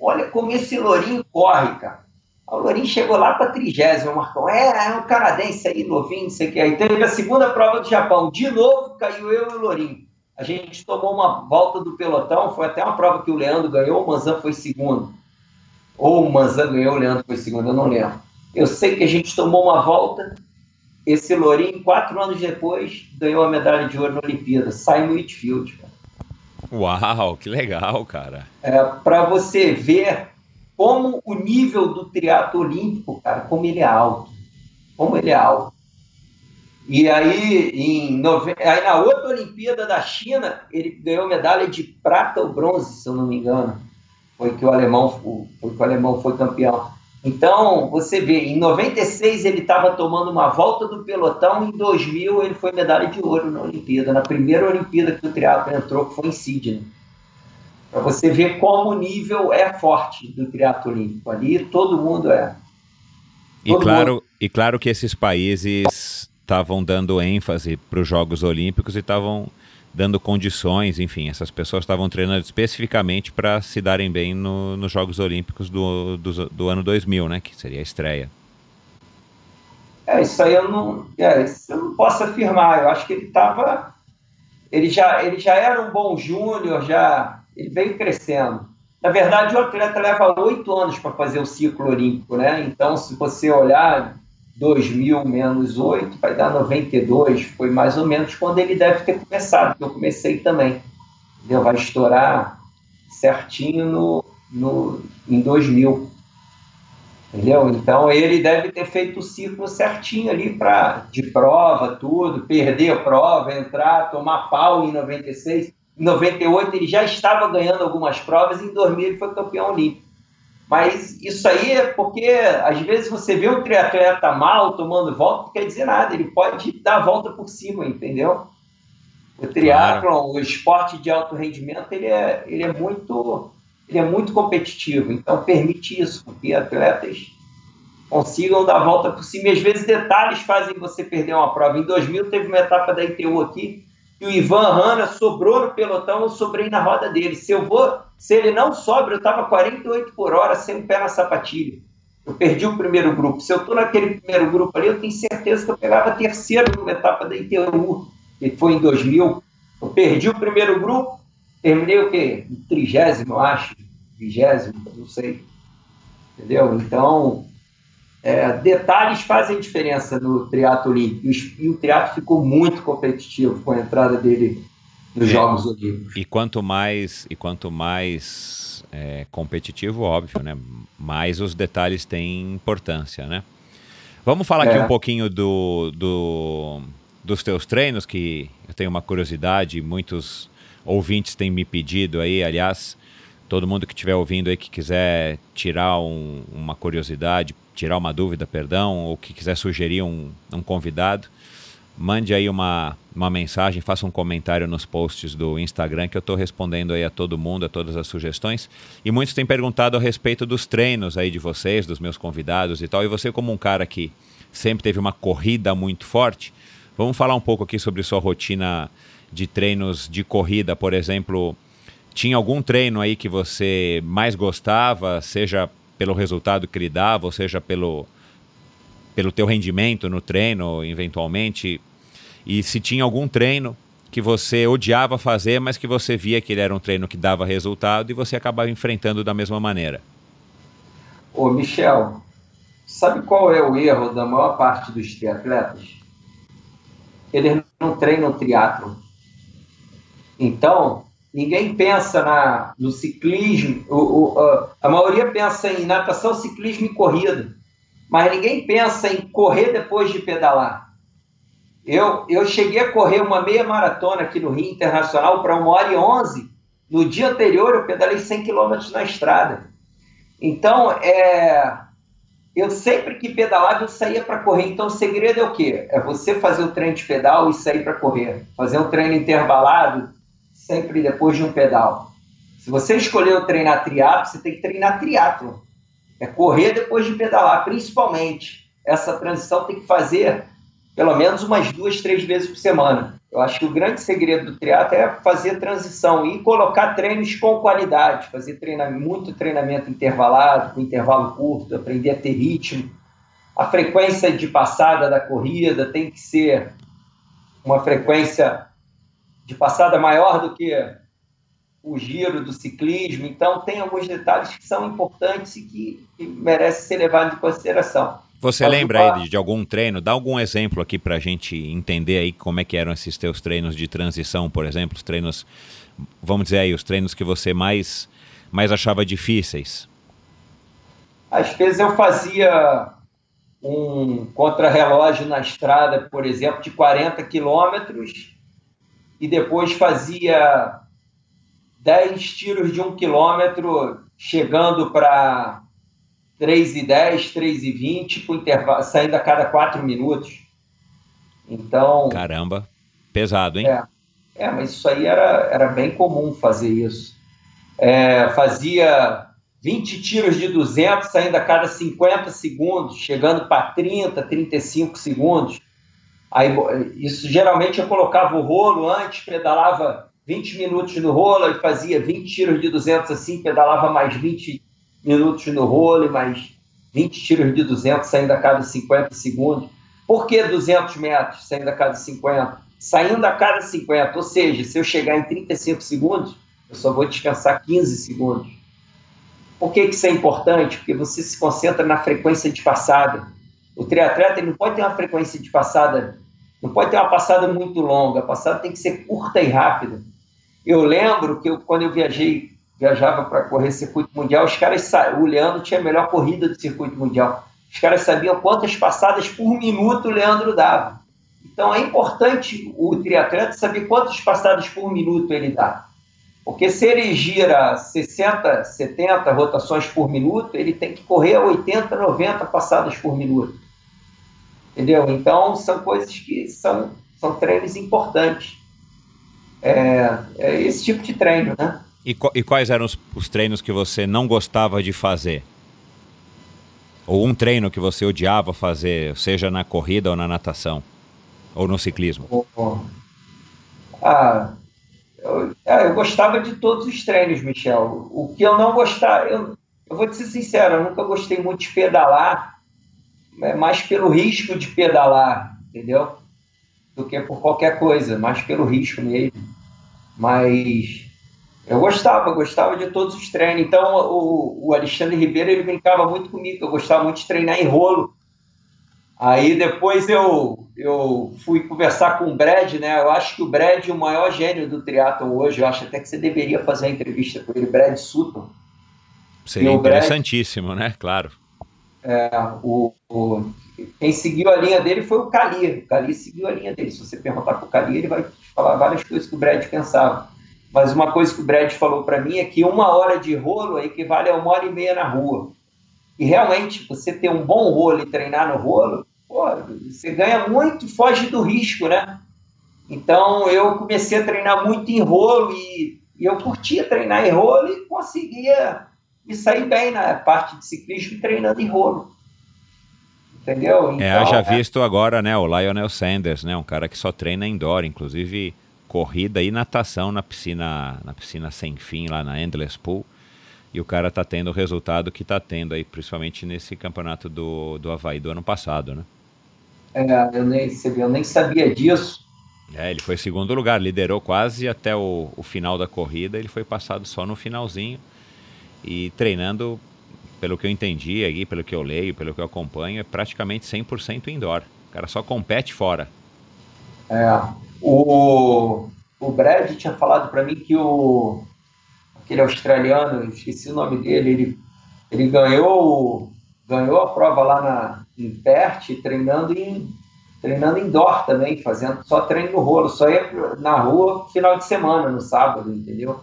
olha como esse Lourinho corre, cara. O Lourinho chegou lá para trigésimo, Marcão. É, é um canadense aí, novinho, não sei o que. Aí teve a segunda prova do Japão. De novo, caiu eu e o Lourinho. A gente tomou uma volta do pelotão. Foi até uma prova que o Leandro ganhou, o Manzan foi segundo. Ou o Manzan ganhou, o Leandro foi segundo, eu não lembro. Eu sei que a gente tomou uma volta esse Lourinho, quatro anos depois, ganhou a medalha de ouro na Olimpíada, Simon Whitfield. Uau, que legal, cara. É, para você ver como o nível do triatlo olímpico, cara, como ele é alto. Como ele é alto. E aí, em nove... aí na outra Olimpíada da China, ele ganhou medalha de prata ou bronze, se eu não me engano. Foi que o alemão, foi que o alemão foi campeão. Então, você vê, em 96 ele estava tomando uma volta do pelotão, em 2000 ele foi medalha de ouro na Olimpíada, na primeira Olimpíada que o triatlo entrou, que foi em Sydney. Para você ver como o nível é forte do triatlo olímpico. Ali todo mundo é. Todo e, claro, mundo... e claro que esses países estavam dando ênfase para os Jogos Olímpicos e estavam dando condições, enfim, essas pessoas estavam treinando especificamente para se darem bem no, nos Jogos Olímpicos do, do, do, ano 2000, né, que seria a estreia. É, isso aí eu não, é, eu não posso afirmar, eu acho que ele estava, ele já, ele já era um bom júnior, já, ele veio crescendo. Na verdade, o atleta leva oito anos para fazer o ciclo olímpico, né, então se você olhar 2000 menos 8 vai dar 92, foi mais ou menos quando ele deve ter começado, que eu comecei também. Entendeu? Vai estourar certinho no, no, em 2000. Entendeu? Então ele deve ter feito o ciclo certinho ali para de prova, tudo, perder a prova, entrar, tomar pau em 96. Em 98 ele já estava ganhando algumas provas, e em 2000 ele foi campeão olímpico. Mas isso aí é porque, às vezes, você vê um triatleta mal tomando volta, não quer dizer nada, ele pode dar a volta por cima, entendeu? O triatlon, claro. o esporte de alto rendimento, ele é, ele é muito ele é muito competitivo, então permite isso, que atletas consigam dar a volta por cima. E às vezes detalhes fazem você perder uma prova. Em 2000 teve uma etapa da ITU aqui, que o Ivan Hanna sobrou no pelotão, eu sobrei na roda dele. Se eu vou se ele não sobra, eu estava 48 por hora sem o pé na sapatilha. Eu perdi o primeiro grupo. Se eu estou naquele primeiro grupo ali, eu tenho certeza que eu pegava terceiro numa etapa da ITU, que foi em 2000. Eu perdi o primeiro grupo, terminei o quê? Trigésimo, acho, vigésimo, não sei. Entendeu? Então, é, detalhes fazem diferença no triatlo olímpico. E o triatlo ficou muito competitivo com a entrada dele nos é. Jogos Olímpicos. E quanto mais e quanto mais é, competitivo, óbvio, né? Mais os detalhes têm importância, né? Vamos falar é. aqui um pouquinho do, do, dos teus treinos, que eu tenho uma curiosidade, muitos ouvintes têm me pedido aí, aliás, todo mundo que estiver ouvindo aí que quiser tirar um, uma curiosidade, tirar uma dúvida, perdão, ou que quiser sugerir um, um convidado, mande aí uma, uma mensagem, faça um comentário nos posts do Instagram que eu estou respondendo aí a todo mundo, a todas as sugestões. E muitos têm perguntado a respeito dos treinos aí de vocês, dos meus convidados e tal. E você como um cara que sempre teve uma corrida muito forte, vamos falar um pouco aqui sobre sua rotina de treinos de corrida, por exemplo. Tinha algum treino aí que você mais gostava, seja pelo resultado que ele dava, ou seja pelo pelo teu rendimento no treino, eventualmente, e se tinha algum treino que você odiava fazer, mas que você via que ele era um treino que dava resultado e você acabava enfrentando da mesma maneira. Ô, Michel, sabe qual é o erro da maior parte dos triatletas? Eles não treinam triatlo. Então, ninguém pensa na, no ciclismo, o, o, a maioria pensa em natação, ciclismo e corrida, mas ninguém pensa em correr depois de pedalar. Eu, eu cheguei a correr uma meia maratona aqui no Rio Internacional para uma hora e onze. No dia anterior, eu pedalei 100 quilômetros na estrada. Então, é, eu sempre que pedalava, eu saía para correr. Então, o segredo é o quê? É você fazer o treino de pedal e sair para correr. Fazer um treino intervalado, sempre depois de um pedal. Se você escolheu treinar triatlo, você tem que treinar triatlo. É correr depois de pedalar, principalmente. Essa transição tem que fazer pelo menos umas duas, três vezes por semana. Eu acho que o grande segredo do triatlo é fazer transição e colocar treinos com qualidade, fazer treinamento, muito treinamento intervalado, com intervalo curto, aprender a ter ritmo. A frequência de passada da corrida tem que ser uma frequência de passada maior do que o giro do ciclismo. Então, tem alguns detalhes que são importantes e que, que merecem ser levados em consideração. Você lembra aí de, algum treino? Dá algum exemplo aqui para a gente entender aí como é que eram esses teus treinos de transição, por exemplo, os treinos, vamos dizer aí, os treinos que você mais, mais achava difíceis. Às vezes eu fazia um contrarrelógio na estrada, por exemplo, de 40 quilômetros e depois fazia 10 tiros de um quilômetro chegando para 3 e 10, 3 e 20, com intervalo, saindo a cada 4 minutos. Então. Caramba, pesado, hein? É, é mas isso aí era, era bem comum fazer isso. É, fazia 20 tiros de 200, saindo a cada 50 segundos, chegando para 30, 35 segundos. Aí, isso geralmente eu colocava o rolo antes, pedalava 20 minutos no rolo e fazia 20 tiros de 200 assim, pedalava mais 20 minutos no rolo, mais 20 tiros de 200 saindo a cada 50 segundos. Por que 200 metros saindo a cada 50? Saindo a cada 50, ou seja, se eu chegar em 35 segundos, eu só vou descansar 15 segundos. Por que, que isso é importante? Porque você se concentra na frequência de passada. O triatleta não pode ter uma frequência de passada, não pode ter uma passada muito longa, a passada tem que ser curta e rápida. Eu lembro que eu, quando eu viajei viajava para correr circuito mundial, os caras o Leandro tinha a melhor corrida do circuito mundial. Os caras sabiam quantas passadas por minuto o Leandro dava. Então é importante o triatleta saber quantas passadas por minuto ele dá. Porque se ele gira 60, 70 rotações por minuto, ele tem que correr 80, 90 passadas por minuto. Entendeu? Então são coisas que são, são treinos importantes. É, é esse tipo de treino, né? E, e quais eram os, os, treinos que você não gostava de fazer? Ou um treino que você odiava fazer, seja na corrida ou na natação? Ou no ciclismo? Ah, eu, é, eu, gostava de todos os treinos, Michel. O que eu não gostava, eu, eu vou te ser sincero, eu nunca gostei muito de pedalar, é mais pelo risco de pedalar, entendeu? Do que por qualquer coisa, mais pelo risco mesmo. Mas eu gostava, gostava de todos os treinos. Então, o, o Alexandre Ribeiro, ele brincava muito comigo, eu gostava muito de treinar em rolo. Aí depois eu, eu fui conversar com o Brad, né? Eu acho que o Brad é o maior gênio do triatlo hoje. Eu acho até que você deveria fazer uma entrevista com ele, Brad Sutton. Seria interessantíssimo, Brad, né? Claro. É, o, o, quem seguiu a linha dele foi o Cali. O Cali seguiu a linha dele. Se você perguntar para o Cali, ele vai falar várias coisas que o Brad pensava. Mas uma coisa que o Brad falou para mim é que uma hora de rolo equivale a uma hora e meia na rua. E realmente, você ter um bom rolo e treinar no rolo, pô, você ganha muito, foge do risco, né? Então eu comecei a treinar muito em rolo e, e eu curtia treinar em rolo e conseguia me sair bem na parte de ciclismo treinando em rolo. Entendeu? Então, é, já é... visto agora, né, o Lionel Sanders, né, um cara que só treina indoor, inclusive corrida e natação na piscina, na piscina sem fim lá na Endless Pool. E o cara tá tendo o resultado que tá tendo aí, principalmente nesse campeonato do, do Havaí do ano passado, né? É, eu nem, eu nem sabia disso. É, ele foi segundo lugar, liderou quase até o, o final da corrida, ele foi passado só no finalzinho e treinando, pelo que eu entendi aí, pelo que eu leio, pelo que eu acompanho, é praticamente 100% indoor. O cara só compete fora. É, o, o Brad tinha falado para mim que o aquele australiano, esqueci o nome dele, ele, ele ganhou ganhou a prova lá na, em Perth, treinando em treinando indoor também, fazendo só treino no rolo, só ia na rua final de semana, no sábado, entendeu?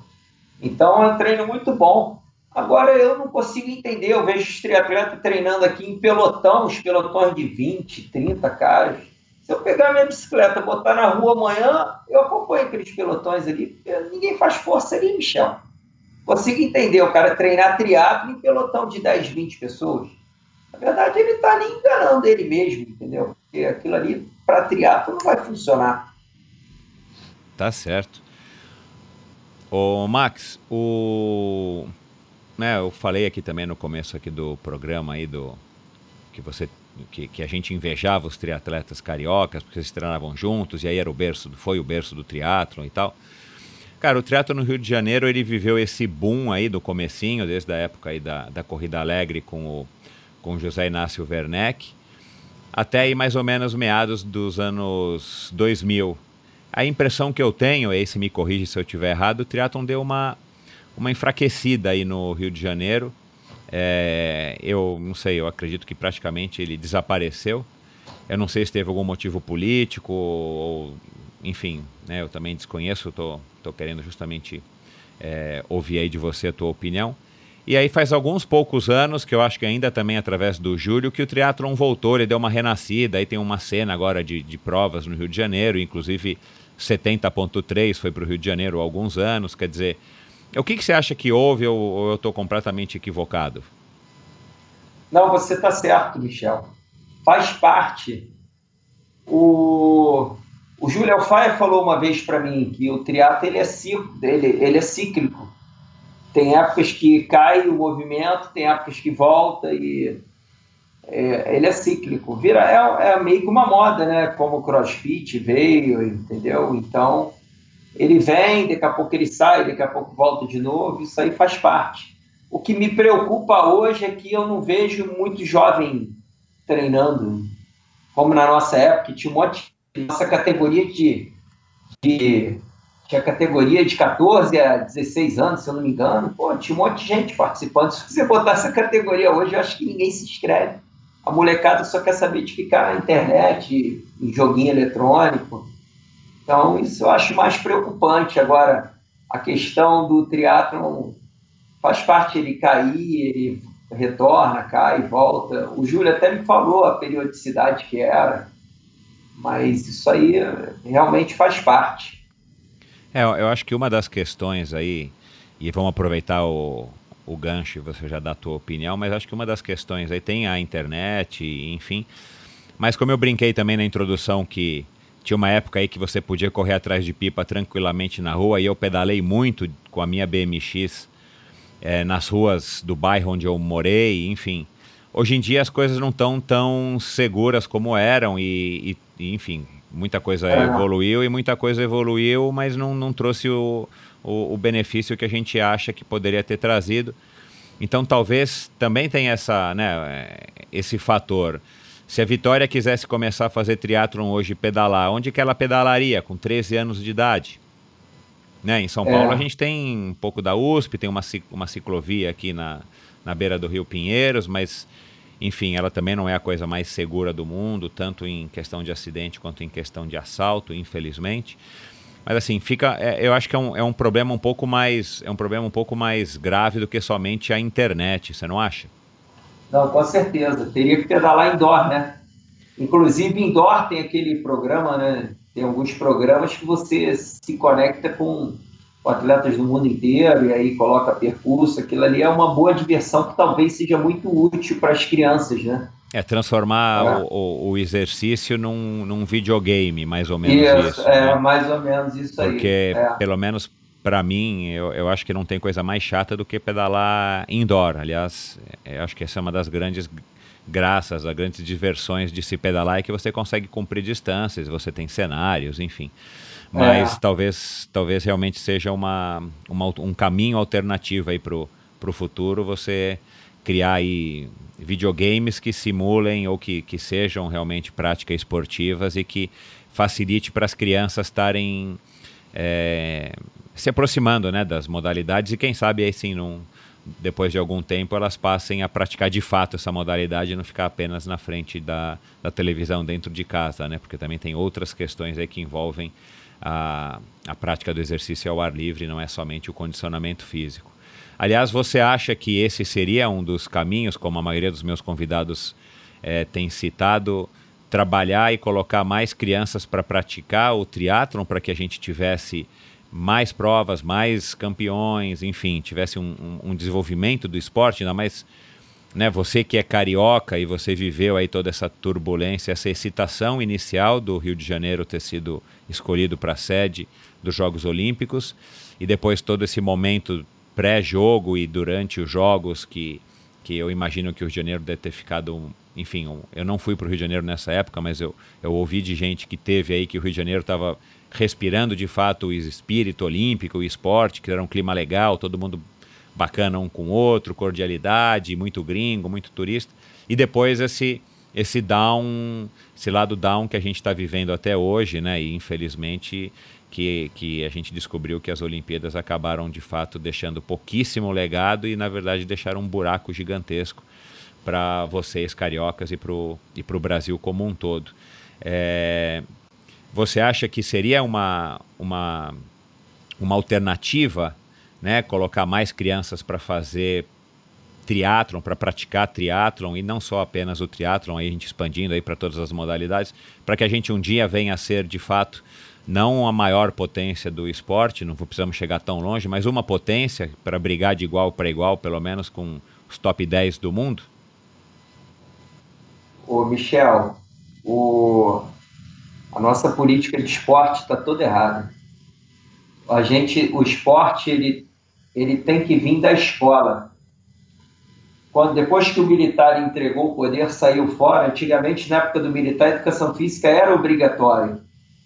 Então é um treino muito bom. Agora eu não consigo entender, eu vejo os triatletas treinando aqui em pelotão, os pelotões de 20, 30 caras. Se eu pegar minha bicicleta, botar na rua amanhã, eu acompanho aqueles pelotões ali. Ninguém faz força ali, Michel. Consigo entender o cara treinar triatlo em pelotão de 10, 20 pessoas. Na verdade, ele está ali enganando ele mesmo, entendeu? Porque aquilo ali, para triatlo, não vai funcionar. Tá certo. Ô, Max, o... Né, eu falei aqui também no começo aqui do programa aí do que você que, que, a gente invejava os triatletas cariocas porque eles treinavam juntos e aí era o berço foi o berço do triatlon e tal. Cara, o triatlo no Rio de Janeiro ele viveu esse boom aí do comecinho desde a época aí da, da corrida alegre com o com José Inácio Werneck até aí mais ou menos meados dos anos 2000 a impressão que eu tenho, esse me corrige se eu estiver errado, o triatlon deu uma, uma enfraquecida aí no Rio de Janeiro. É, eu não sei, eu acredito que praticamente ele desapareceu. Eu não sei se teve algum motivo político ou, enfim, né, eu também desconheço, estou tô, tô querendo justamente é, ouvir aí de você a tua opinião. E aí faz alguns poucos anos, que eu acho que ainda também através do Júlio, que o triatlon voltou, ele deu uma renascida, aí tem uma cena agora de, de provas no Rio de Janeiro, inclusive 70.3 foi para o Rio de Janeiro há alguns anos. Quer dizer, o que, que você acha que houve ou, ou eu estou completamente equivocado? Não, você está certo, Michel. Faz parte. O, o Júlio Alfaia falou uma vez para mim que o triatlo ele é, ele, ele é cíclico. Tem épocas que cai o movimento, tem épocas que volta e é, ele é cíclico. Vira, é, é, meio que uma moda, né? Como o crossfit veio, entendeu? Então, ele vem, daqui a pouco ele sai, daqui a pouco volta de novo, isso aí faz parte. O que me preocupa hoje é que eu não vejo muito jovem treinando, como na nossa época, tinha um monte nossa categoria de, de tinha categoria de 14 a 16 anos, se eu não me engano, pô, tinha um monte de gente participando. [laughs] Se você botar essa categoria hoje, eu acho que ninguém se inscreve a molecada só quer saber de ficar na internet, em joguinho eletrônico. Então, isso eu acho mais preocupante. Agora, a questão do triatlon faz parte ele cair, ele retorna, cai, volta. O Júlio até me falou a periodicidade que era, mas isso aí realmente faz parte. É, eu acho que uma das questões aí, e vamos aproveitar o, o gancho e você já dá a tua opinião, mas acho que uma das questões aí tem a internet, enfim. Mas como eu brinquei também na introdução que tinha uma época aí que você podia correr atrás de pipa tranquilamente na rua e eu pedalei muito com a minha BMX é, nas ruas do bairro onde eu morei, enfim. Hoje em dia as coisas não estão tão seguras como eram e, e enfim, muita coisa é. evoluiu e muita coisa evoluiu, mas não, não trouxe o, o, o, benefício que a gente acha que poderia ter trazido. Então talvez também tenha essa, né, esse fator. Se a Vitória quisesse começar a fazer triatlon hoje, pedalar, onde que ela pedalaria com 13 anos de idade? Né? Em São Paulo é. a gente tem um pouco da USP, tem uma, uma ciclovia aqui na, na beira do Rio Pinheiros, mas enfim, ela também não é a coisa mais segura do mundo, tanto em questão de acidente quanto em questão de assalto, infelizmente. Mas assim, fica. É, eu acho que é um, é um problema um pouco mais. É um problema um pouco mais grave do que somente a internet, você não acha? Não, com certeza. Teria que pedalar indoor, né? Inclusive, indoor tem aquele programa, né? Tem alguns programas que você se conecta com, com atletas do mundo inteiro e aí coloca percurso. Aquilo ali é uma boa diversão que talvez seja muito útil para as crianças, né? É transformar é. O, o, exercício num, num videogame, mais ou menos isso. isso é, né? mais ou menos isso Porque, aí. Porque, é. pelo menos para mim, eu, eu acho que não tem coisa mais chata do que pedalar indoor. Aliás, eu acho que essa é uma das grandes graças, das grandes diversões de se pedalar é que você consegue cumprir distâncias, você tem cenários, enfim. Mas é. talvez, talvez realmente seja uma, uma, um caminho alternativo aí para o futuro você criar aí videogames que simulem ou que, que sejam realmente práticas esportivas e que facilite para as crianças estarem é, se aproximando né, das modalidades e quem sabe aí sim, num, depois de algum tempo, elas passem a praticar de fato essa modalidade e não ficar apenas na frente da, da televisão dentro de casa, né? Porque também tem outras questões aí que envolvem a, a prática do exercício ao ar livre, não é somente o condicionamento físico. Aliás, você acha que esse seria um dos caminhos, como a maioria dos meus convidados é, tem citado, trabalhar e colocar mais crianças para praticar o triatlon para que a gente tivesse mais provas, mais campeões, enfim, tivesse um, um, um, desenvolvimento do esporte, ainda mais né, você que é carioca e você viveu aí toda essa turbulência, essa excitação inicial do Rio de Janeiro ter sido escolhido para sede dos Jogos Olímpicos e depois todo esse momento pré-jogo e durante os jogos que, que eu imagino que o Rio de Janeiro deve ter ficado, enfim, eu não fui para o Rio de Janeiro nessa época, mas eu, eu ouvi de gente que teve aí que o Rio de Janeiro estava respirando de fato o espírito olímpico, o esporte, que era um clima legal, todo mundo bacana um com o outro, cordialidade, muito gringo, muito turista. E depois esse esse down, esse lado down que a gente está vivendo até hoje, né? E infelizmente que, que a gente descobriu que as Olimpíadas acabaram de fato deixando pouquíssimo legado e na verdade deixaram um buraco gigantesco para vocês cariocas e para o e Brasil como um todo. É, você acha que seria uma, uma, uma alternativa, né, colocar mais crianças para fazer triatlon, para praticar triatlon e não só apenas o triatlon, aí a gente expandindo aí para todas as modalidades, para que a gente um dia venha a ser de fato não a maior potência do esporte, não precisamos chegar tão longe, mas uma potência para brigar de igual para igual, pelo menos com os top 10 do mundo? Ô Michel, o a nossa política de esporte está toda errada. A gente, o esporte, ele, ele tem que vir da escola. Quando, depois que o militar entregou o poder, saiu fora, antigamente, na época do militar, a educação física era obrigatória.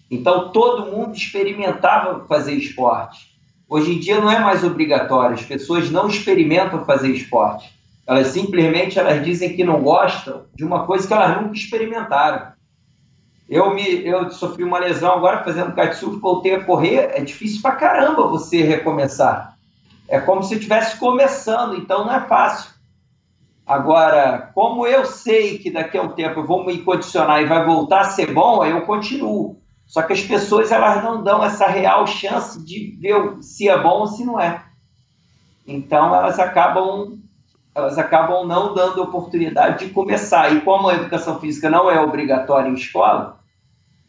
Então, todo mundo experimentava fazer esporte. Hoje em dia não é mais obrigatório, as pessoas não experimentam fazer esporte. Elas simplesmente elas dizem que não gostam de uma coisa que elas nunca experimentaram. Eu, me, eu sofri uma lesão agora fazendo kitesurf, voltei a correr. É difícil pra caramba você recomeçar. É como se estivesse começando, então não é fácil. Agora, como eu sei que daqui a um tempo eu vou me condicionar e vai voltar a ser bom, aí eu continuo. Só que as pessoas elas não dão essa real chance de ver se é bom ou se não é. Então elas acabam elas acabam não dando oportunidade de começar. E como a educação física não é obrigatória em escola,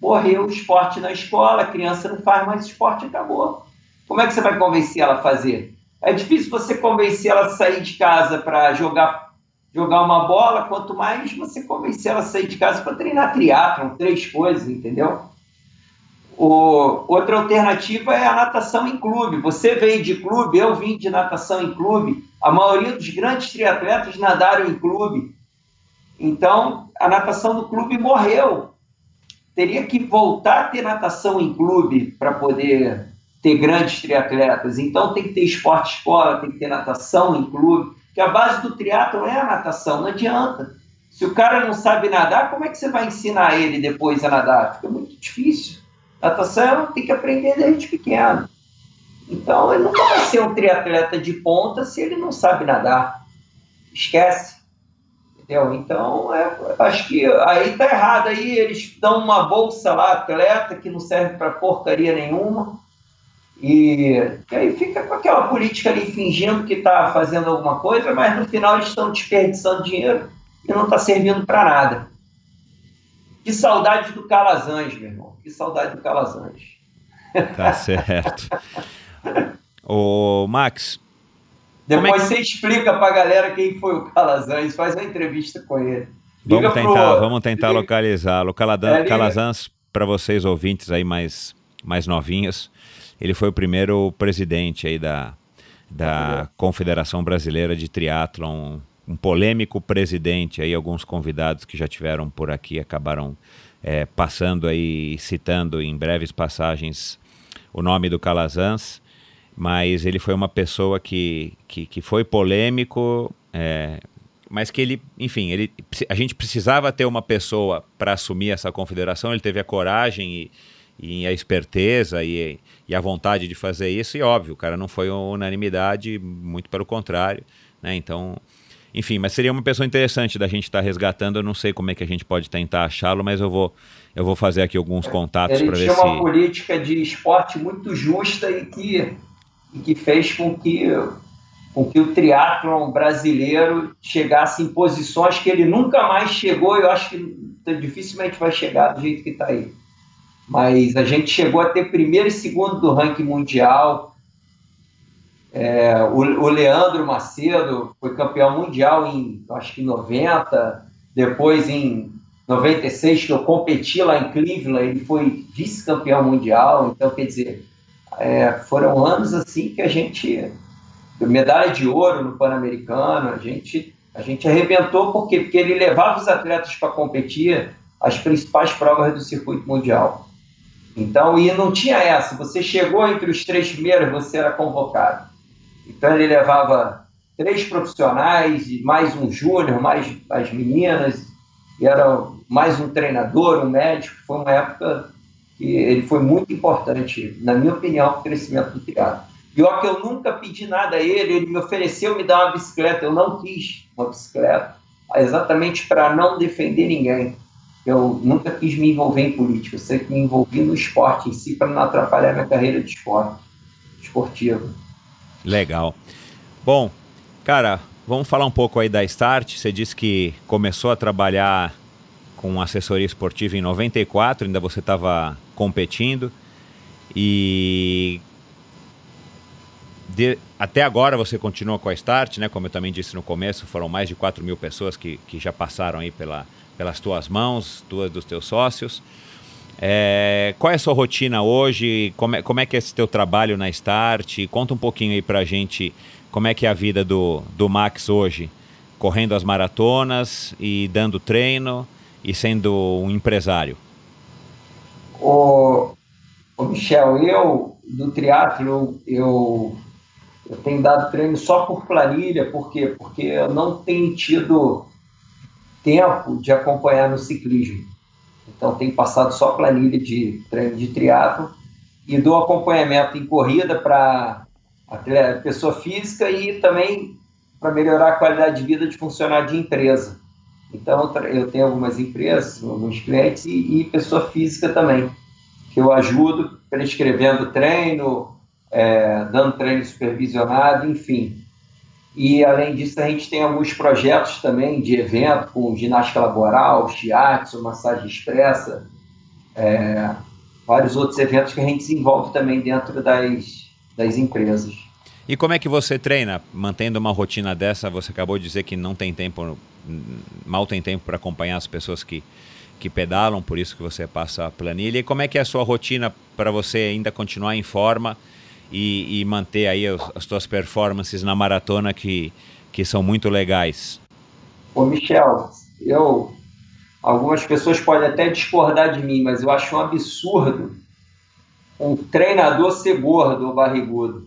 morreu o esporte na escola, a criança não faz mais esporte acabou. Como é que você vai convencer ela a fazer? É difícil você convencer ela a sair de casa para jogar, jogar uma bola, quanto mais você convencer ela a sair de casa para treinar triatlon, três coisas, entendeu? O, outra alternativa é a natação em clube. Você veio de clube, eu vim de natação em clube. A maioria dos grandes triatletas nadaram em clube. Então, a natação no clube morreu. Teria que voltar a ter natação em clube para poder ter grandes triatletas. Então, tem que ter esporte escola, tem que ter natação em clube. Que a base do triatlo é a natação, não adianta. Se o cara não sabe nadar, como é que você vai ensinar ele depois a nadar? Fica muito difícil. Natação tem que aprender desde pequeno. Então, ele nunca vai ser um triatleta de ponta se ele não sabe nadar. Esquece. Entendeu? Então, é, acho que aí tá errado. Aí eles dão uma bolsa lá, atleta, que não serve para porcaria nenhuma. E, e, aí fica com aquela política ali fingindo que está fazendo alguma coisa, mas no final eles estão desperdiçando dinheiro e não está servindo para nada. Que saudade do Calazans, meu irmão. Que saudade do Calazans. Tá certo. Ô, Max. Depois é que... você explica pra galera quem foi o Calazans, faz uma entrevista com ele. vamos tentar, pro... vamos tentar localizá-lo. É, Calazans, para vocês ouvintes aí mais, mais novinhos, ele foi o primeiro presidente aí da, da Confederação Brasileira de Triatlon um polêmico presidente, aí alguns convidados que já tiveram por aqui acabaram é, passando aí, citando em breves passagens o nome do Calazans, mas ele foi uma pessoa que, que, que foi polêmico, é, mas que ele, enfim, ele, a gente precisava ter uma pessoa para assumir essa confederação, ele teve a coragem e, e a esperteza e, e a vontade de fazer isso, e óbvio, o cara não foi unanimidade, muito pelo contrário, né? Então, enfim, mas seria uma pessoa interessante da gente estar tá resgatando. Eu não sei como é que a gente pode tentar achá-lo, mas eu vou, eu vou fazer aqui alguns contatos para ver se. Ele tinha uma política de esporte muito justa e que, e que fez com que, com que o triatlon brasileiro chegasse em posições que ele nunca mais chegou. Eu acho que dificilmente vai chegar do jeito que está aí. Mas a gente chegou a ter primeiro e segundo do ranking mundial é, o, o, Leandro Macedo foi campeão mundial em, acho que 90, depois em 96, que eu competi lá em Cleveland, ele foi vice-campeão mundial. Então, quer dizer, é, foram anos assim que a gente. Medalha de ouro no Pan-Americano, a gente, a gente arrebentou, por quê? Porque ele levava os atletas para competir as principais provas do circuito mundial. Então, e não tinha essa, você chegou entre os três primeiros, você era convocado. Então ele levava três profissionais e mais um júnior, mais as meninas, e era mais um treinador, um médico. Foi uma época que ele foi muito importante, na minha opinião, para o crescimento do teatro. E que eu nunca pedi nada a ele, ele me ofereceu me dar uma bicicleta, eu não quis uma bicicleta, exatamente para não defender ninguém. Eu nunca quis me envolver em política, eu sempre me envolvi no esporte em si para não atrapalhar minha carreira de esporte, esportiva. Legal. Bom, cara, vamos falar um pouco aí da Start. Você disse que começou a trabalhar com assessoria esportiva em 94, ainda você estava competindo. E de, até agora você continua com a Start, né? Como eu também disse no começo, foram mais de 4 mil pessoas que, que já passaram aí pela, pelas tuas mãos, tuas dos teus sócios. É, qual é a sua rotina hoje? Como é, como é que é esse teu trabalho na Start? Conta um pouquinho aí pra gente como é que é a vida do, do Max hoje, correndo as maratonas e dando treino e sendo um empresário. O, o Michel, eu do triatlo eu, eu tenho dado treino só por planilha, por quê? Porque eu não tenho tido tempo de acompanhar no ciclismo. Então, tenho passado só planilha de treino de triatlo e dou acompanhamento em corrida para pessoa física e também para melhorar a qualidade de vida de funcionário de empresa. Então, eu tenho algumas empresas, alguns clientes e, e pessoa física também, que eu ajudo prescrevendo treino, é, dando treino supervisionado, enfim. E, além disso, a gente tem alguns projetos também de evento, com ginástica laboral, shiatsu, massagem expressa, é, vários outros eventos que a gente desenvolve também dentro das, das empresas. E como é que você treina? Mantendo uma rotina dessa, você acabou de dizer que não tem tempo, mal tem tempo para acompanhar as pessoas que, que pedalam, por isso que você passa a planilha. E como é que é a sua rotina para você ainda continuar em forma e, e manter aí as, as tuas performances na maratona que, que são muito legais? Ô Michel, eu algumas pessoas podem até discordar de mim, mas eu acho um absurdo um treinador ser gordo ou barrigudo.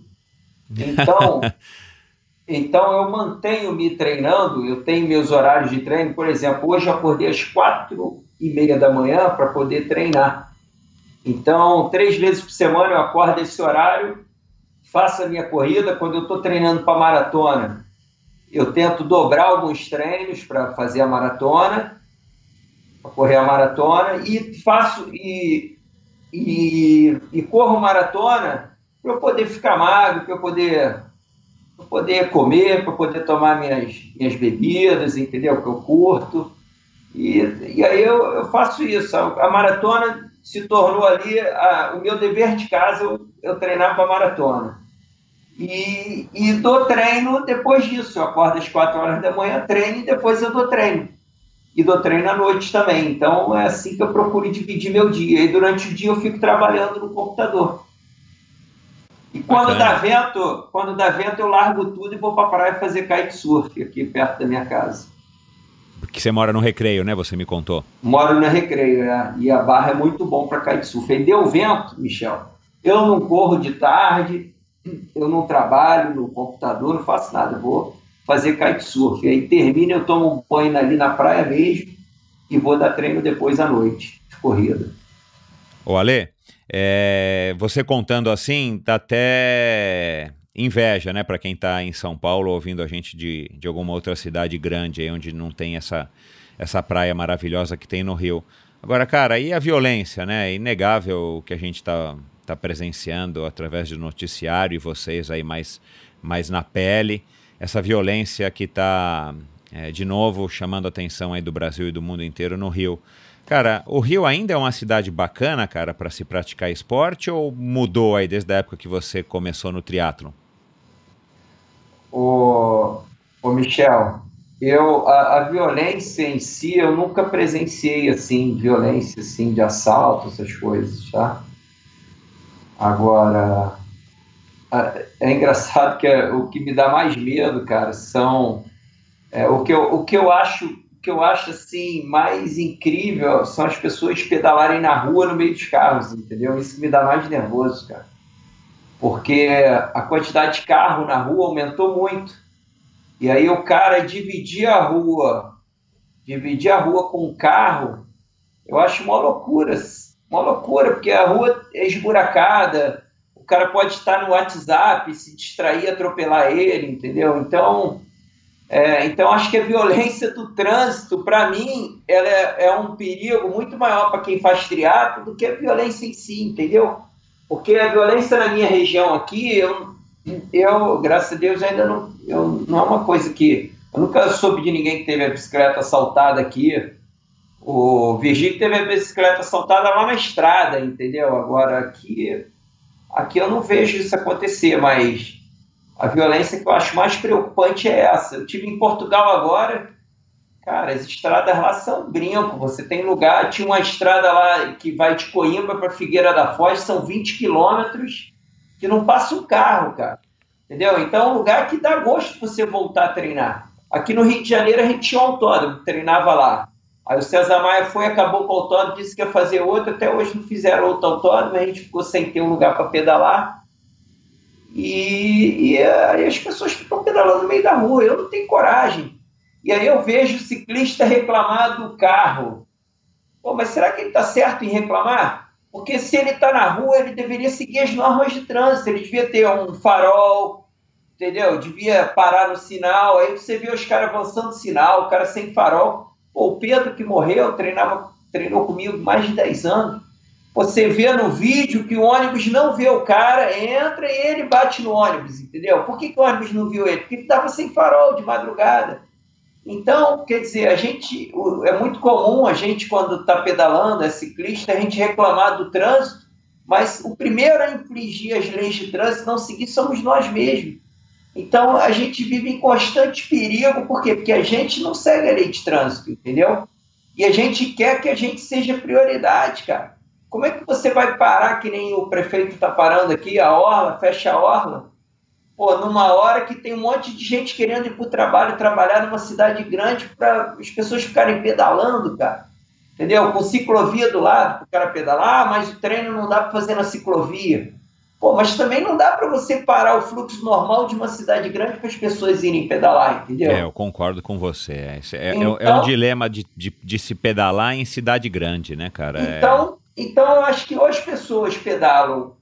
Então, [laughs] então eu mantenho me treinando, eu tenho meus horários de treino, por exemplo, hoje eu acordei às quatro e meia da manhã para poder treinar. Então, três vezes por semana eu acordo esse horário faço a minha corrida. Quando eu estou treinando para maratona, eu tento dobrar alguns treinos para fazer a maratona, para correr a maratona, e faço e, e, e corro maratona para eu poder ficar magro, para eu poder, pra poder comer, para poder tomar minhas, minhas bebidas, entendeu? Que eu curto. E, e aí eu, eu faço isso. A, a maratona se tornou ali a, o meu dever de casa eu, eu treinar para maratona. E, e dou treino depois disso. Eu acordo às 4 horas da manhã, treino e depois eu dou treino. E dou treino à noite também. Então é assim que eu procuro dividir meu dia. E durante o dia eu fico trabalhando no computador. E quando dá vento, quando dá vento, eu largo tudo e vou para a praia fazer kitesurf aqui perto da minha casa. Porque você mora no Recreio, né? Você me contou. Moro no Recreio, é. E a barra é muito bom para kitesurf. E deu vento, Michel. Eu não corro de tarde, eu não trabalho no computador, não faço nada, vou fazer kitesurf. Aí termina, eu tomo um banho ali na praia mesmo e vou dar treino depois à noite, de corrida. Ô Ale, É, você contando assim, dá até inveja, né, para quem está em São Paulo ouvindo a gente de, de alguma outra cidade grande aí onde não tem essa, essa praia maravilhosa que tem no Rio. Agora, cara, e a violência, né? É inegável que a gente está tá presenciando através do noticiário e vocês aí mais, mais na pele. Essa violência que está, é, de novo, chamando a atenção aí do Brasil e do mundo inteiro no Rio. Cara, o Rio ainda é uma cidade bacana, cara, para se praticar esporte ou mudou aí desde a época que você começou no triatlo? O, o Michel, eu a, a, violência em si eu nunca presenciei assim violência assim de assalto essas coisas, tá? Agora é engraçado que é, o que me dá mais medo, cara, são é, o que eu, o que eu acho que eu acho assim mais incrível são as pessoas pedalarem na rua no meio dos carros, entendeu? Isso me dá mais nervoso, cara. Porque a quantidade de carro na rua aumentou muito. E aí o cara dividir a rua, dividir a rua com um carro, eu acho uma loucura. Uma loucura, porque a rua é esburacada, o cara pode estar no WhatsApp, se distrair, atropelar ele, entendeu? Então, é, então, acho que a violência do trânsito, para mim, ela é, é, um perigo muito maior para quem faz triatlo do que a violência em si, entendeu? Porque a violência na minha região aqui, eu, eu graças a Deus, ainda não, eu, não é uma coisa que. Eu nunca soube de ninguém que teve a bicicleta assaltada aqui. O Virgílio teve a bicicleta assaltada lá na estrada, entendeu? Agora, aqui, aqui eu não vejo isso acontecer, mas a violência que eu acho mais preocupante é essa. Eu tive em Portugal agora, cara, as estradas lá são brinco. Você tem lugar, tinha uma estrada lá que vai de Coimbra para Figueira da Foz, são 20 quilômetros que não passa um carro, cara. Entendeu? Então é um lugar que dá gosto você voltar a treinar. Aqui no Rio de Janeiro a gente tinha um autódromo, treinava lá. Aí o César Maia foi, acabou com o autódromo, disse que ia fazer outro, até hoje não fizeram outro autódromo, a gente ficou sem ter um lugar para pedalar. E, e aí as pessoas ficam pedalando no meio da rua, eu não tenho coragem. E aí eu vejo o ciclista reclamar do carro. Pô, mas será que ele está certo em reclamar? Porque se ele está na rua, ele deveria seguir as normas de trânsito, ele devia ter um farol, entendeu? Devia parar no sinal. Aí você vê os caras avançando o sinal, o cara sem farol. Pô, o Pedro que morreu, treinava, treinou comigo mais de 10 anos. Você vê no vídeo que o ônibus não vê o cara, entra e ele bate no ônibus, entendeu? Por que, que o ônibus não viu ele? Porque ele estava sem farol de madrugada. Então, quer dizer, a gente é muito comum a gente, quando está pedalando, é ciclista, a gente reclamar do trânsito, mas o primeiro a infringir as leis de trânsito, não seguir, somos nós mesmos. Então, a gente vive em constante perigo, por quê? Porque a gente não segue a lei de trânsito, entendeu? E a gente quer que a gente seja prioridade, cara. Como é que você vai parar, que nem o prefeito está parando aqui, a orla, fecha a orla? Pô, numa hora que tem um monte de gente querendo ir para o trabalho, trabalhar numa cidade grande, para as pessoas ficarem pedalando, cara. Entendeu? Com ciclovia do lado, para o cara pedalar, ah, mas o treino não dá para fazer na ciclovia. Pô, mas também não dá para você parar o fluxo normal de uma cidade grande para as pessoas irem pedalar, entendeu? É, eu concordo com você. É, é, então, é, é um então dilema de, de, de, se pedalar em cidade grande, né, cara? É. Então, então, eu acho que ou as pessoas pedalam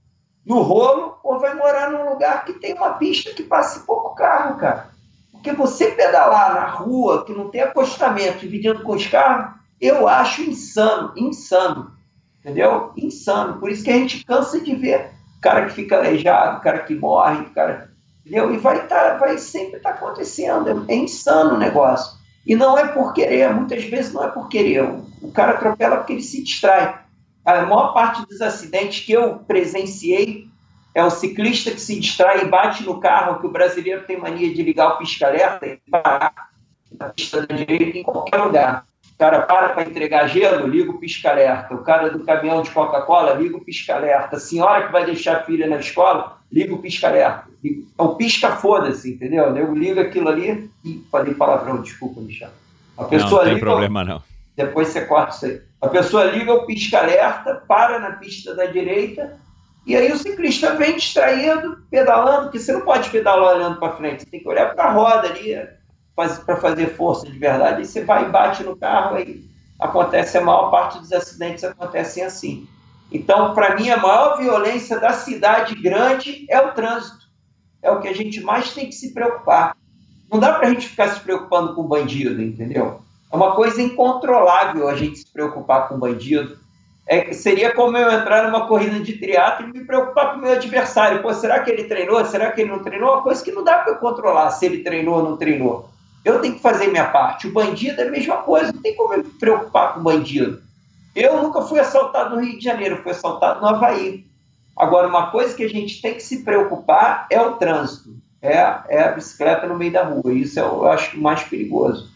no rolo ou vai morar num lugar que tem uma pista que passe pouco carro, cara. Porque você pedalar na rua, que não tem acostamento, dividindo com os carros, eu acho insano, insano. Entendeu? Insano. Por isso que a gente cansa de ver cara que fica aleijado, cara que morre, cara. Entendeu? E vai, tá, vai sempre estar tá acontecendo. É insano o negócio. E não é por querer, muitas vezes não é por querer. O cara atropela porque ele se distrai a maior parte dos acidentes que eu presenciei é o ciclista que se distrai e bate no carro, que o brasileiro tem mania de ligar o pisca-alerta e parar na pista da direita em qualquer lugar. O cara para para entregar gelo, liga o pisca-alerta. O cara do caminhão de Coca-Cola, liga o pisca-alerta. A senhora que vai deixar a filha na escola, liga o pisca-alerta. É o pisca-foda-se, entendeu? Eu ligo aquilo ali e falei palavrão, desculpa, Michel. A pessoa não, não tem liga, problema não. Depois você corta isso aí. A pessoa liga o pisca-alerta, para na pista da direita, e aí o ciclista vem distraído, pedalando, porque você não pode pedalar olhando para frente, você tem que olhar para a roda ali para fazer força de verdade. E você vai e bate no carro, aí acontece, a maior parte dos acidentes acontecem assim. Então, para mim, a maior violência da cidade grande é o trânsito. É o que a gente mais tem que se preocupar. Não dá para a gente ficar se preocupando com bandido, entendeu? É uma coisa incontrolável a gente se preocupar com bandido. É, seria como eu entrar numa corrida de triatlo e me preocupar com o meu adversário. Pô, será que ele treinou? Será que ele não treinou? É uma coisa que não dá para controlar se ele treinou ou não treinou. Eu tenho que fazer minha parte. O bandido é a mesma coisa, não tem como eu me preocupar com o bandido. Eu nunca fui assaltado no Rio de Janeiro, fui assaltado no Havaí. Agora, uma coisa que a gente tem que se preocupar é o trânsito, é, é a bicicleta no meio da rua. Isso eu acho mais perigoso.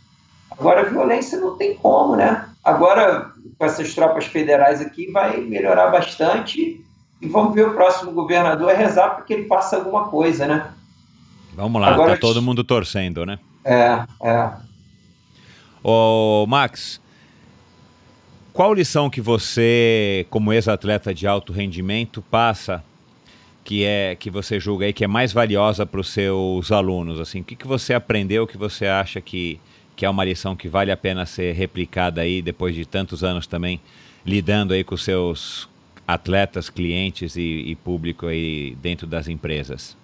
Agora, a violência não tem como, né? Agora, com essas tropas federais aqui, vai melhorar bastante. E vamos ver o próximo governador rezar para que ele faça alguma coisa, né? Vamos lá, Agora, tá todo mundo torcendo, né? É, é. Ô, Max, qual lição que você, como ex-atleta de alto rendimento, passa que é que você julga aí que é mais valiosa para os seus alunos? Assim, o que, que você aprendeu que você acha que, que é uma lição que vale a pena ser replicada aí depois de tantos anos também lidando aí com seus atletas, clientes e, e público aí dentro das empresas?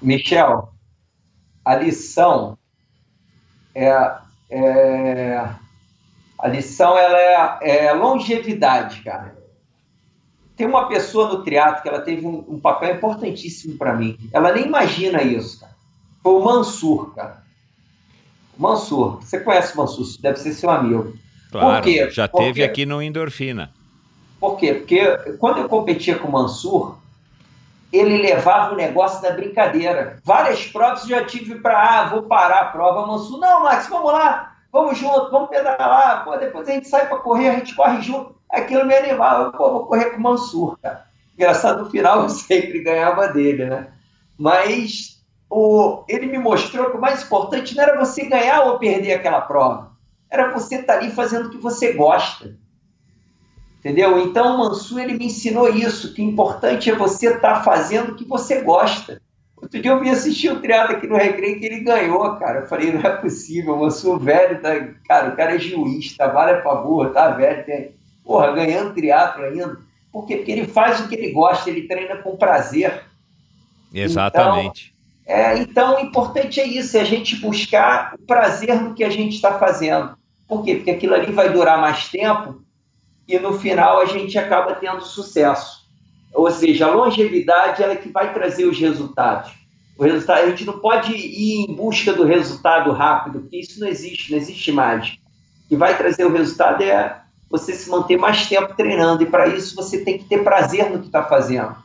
Michel, a lição é, é a lição ela é, é longevidade, cara. Tem uma pessoa no triatlo que ela teve um, um papel importantíssimo para mim. Ela nem imagina isso, cara. Foi o Mansur, cara. Mansur, você conhece o Mansur, deve ser seu amigo. Claro, Por quê? já Porque... teve aqui no Endorfina. Por quê? Porque quando eu competia com o Mansur, ele levava o negócio da brincadeira. Várias provas eu já tive para, ah, vou parar a prova, Mansur. Não, Max, vamos lá vamos junto, vamos pedalar, pô, depois a gente sai para correr, a gente corre junto. Aquilo me animava, pô, vou correr com o Mansur, cara. Engraçado, no final eu [laughs] sempre ganhava dele, né? Mas o, ele me mostrou que o mais importante não era você ganhar ou perder aquela prova, era você estar tá ali fazendo o que você gosta. Entendeu? Então o Mansur ele me ensinou isso, que o importante é você estar tá fazendo o que você gosta. Outro dia eu vim assistir o triatlo aqui no Recreio que ele ganhou, cara. Eu falei, não é possível, eu sou velho, tá... cara, o cara é juiz, trabalha pra burra, tá velho, tem... porra, ganhando triatlo ainda. Por quê? Porque ele faz o que ele gosta, ele treina com prazer. Exatamente. Então, é, então o importante é isso, é a gente buscar o prazer no que a gente está fazendo. Por quê? Porque aquilo ali vai durar mais tempo e no final a gente acaba tendo sucesso. Ou seja, a longevidade é que vai trazer os resultados. O resultado, a gente não pode ir em busca do resultado rápido, porque isso não existe, não existe mais. O que vai trazer o resultado é você se manter mais tempo treinando, e para isso você tem que ter prazer no que está fazendo.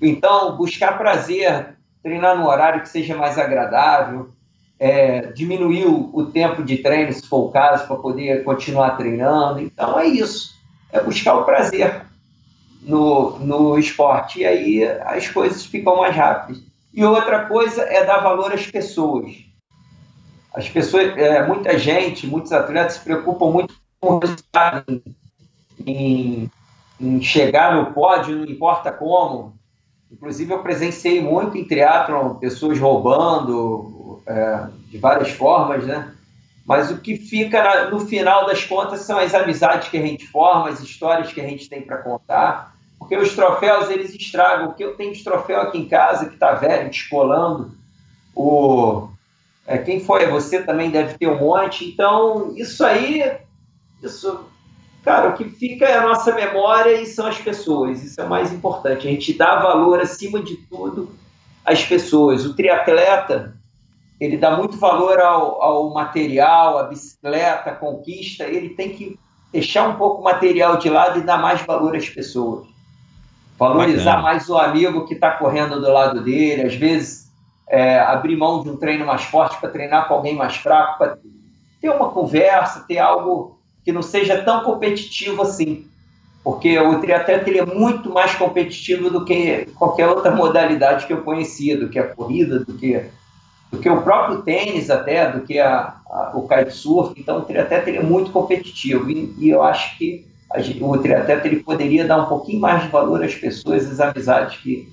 Então, buscar prazer, treinar no horário que seja mais agradável, é, diminuir o, o, tempo de treino, se for o caso, para poder continuar treinando. Então, é isso. É buscar o prazer no, no esporte. E aí as coisas ficam mais rápidas. E outra coisa é dar valor às pessoas. As pessoas, é, muita gente, muitos atletas se preocupam muito com o resultado, em, em chegar no pódio, não importa como. Inclusive, eu presenciei muito em triatlon pessoas roubando é, de várias formas, né? Mas o que fica na, no final das contas são as amizades que a gente forma, as histórias que a gente tem para contar porque os troféus eles estragam. O que eu tenho de troféu aqui em casa que está velho, descolando. O, é, quem foi? Você também deve ter um monte. Então, isso aí, isso, cara, o que fica é a nossa memória e são as pessoas. Isso é o mais importante. A gente dá valor, acima de tudo, às pessoas. O triatleta, ele dá muito valor ao, ao material, à bicicleta, à conquista. Ele tem que deixar um pouco o material de lado e dar mais valor às pessoas. Valorizar Bacana. mais o amigo que está correndo do lado dele, às vezes é, abrir mão de um treino mais forte para treinar com alguém mais fraco, para ter uma conversa, ter algo que não seja tão competitivo assim. Porque o triatleta ele é muito mais competitivo do que qualquer outra [laughs] modalidade que eu conhecia, do que a corrida, do que, do que o próprio tênis até, do que a, a, o kitesurf. Então o triatleta ele é muito competitivo e, e eu acho que o triatleta ele poderia dar um pouquinho mais de valor às pessoas, às amizades que,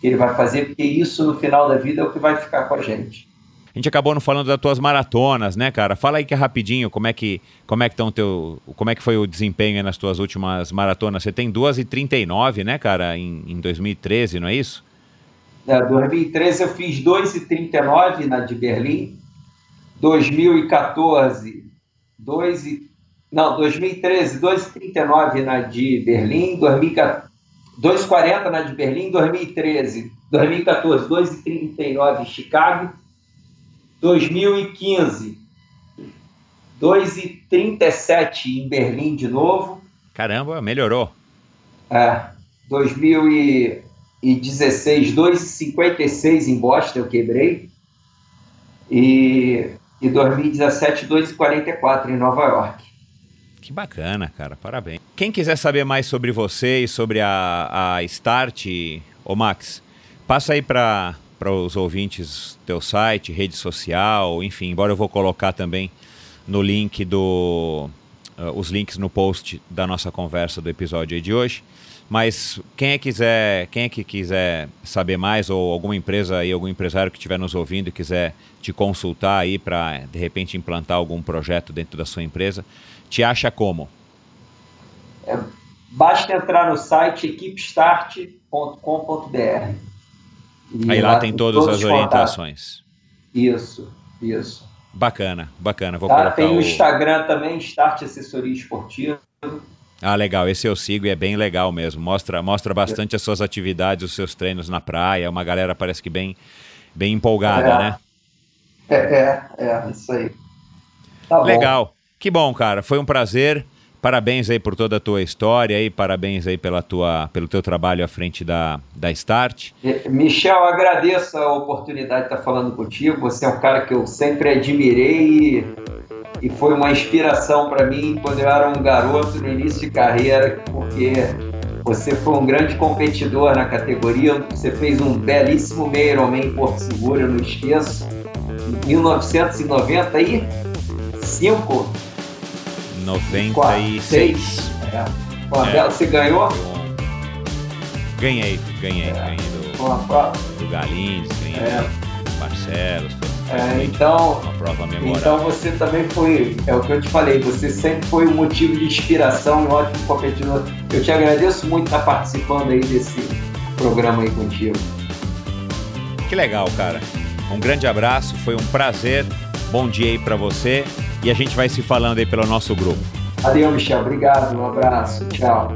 que ele vai fazer, porque isso no final da vida é o que vai ficar com a gente. A gente acabou não falando das tuas maratonas, né, cara? Fala aí que é rapidinho, como é que como é que estão teu, como é que foi o desempenho nas tuas últimas maratonas? Você tem 2 e 39, né, cara, em, em 2013, não é isso? É, 2013 eu fiz 2 e 39 na de Berlim. 2014, 2 e não, 2013, 2,39 na de Berlim, 2,40 na de Berlim, 2013, 2014, 2,39 em Chicago, 2015, 2,37 em Berlim de novo. Caramba, melhorou. É, 2016, 2,56 em Boston, eu quebrei. E, e 2017, 2,44 em Nova York. Que bacana, cara. Parabéns. Quem quiser saber mais sobre você e sobre a, a Start, ô Max, passa aí para os ouvintes teu site, rede social, enfim, embora eu vou colocar também no link do uh, os links no post da nossa conversa do episódio de hoje. Mas quem é, quiser, quem é que quiser saber mais, ou alguma empresa aí, algum empresário que estiver nos ouvindo e quiser te consultar aí para de repente implantar algum projeto dentro da sua empresa, te acha como? É, basta entrar no site equipestart.com.br. Aí lá, lá tem todas as orientações. Isso, isso. Bacana, bacana. Vou tá, tem o, o Instagram também, Start Assessoria Esportiva. Ah, legal. Esse eu sigo e é bem legal mesmo. Mostra, mostra bastante as suas atividades, os seus treinos na praia. Uma galera parece que bem, bem empolgada, é. né? É, é, é, isso aí. Tá legal. Bom. Que bom, cara. Foi um prazer. Parabéns aí por toda a tua história e parabéns aí pela tua, pelo teu trabalho à frente da, da Start. Michel, agradeço a oportunidade de estar falando contigo. Você é um cara que eu sempre admirei e, e foi uma inspiração para mim quando eu era um garoto no início de carreira, porque você foi um grande competidor na categoria. Você fez um belíssimo meio Ironman em Porto Seguro, eu não esqueço. Em 1995 96. É. Uma é. Você ganhou? Ganhei, ganhei, é. ganhei do, do Galindes, ganhei é. do Barcelos. É, então, uma prova memorável. Então você também foi, é o que eu te falei, você sempre foi um motivo de inspiração e um ótimo competidor. Eu te agradeço muito estar participando aí desse programa aí contigo. Que legal, cara. Um grande abraço, foi um prazer. Bom dia aí para você e a gente vai se falando aí pelo nosso grupo. Adeus, Michel. Obrigado. Um abraço. Tchau.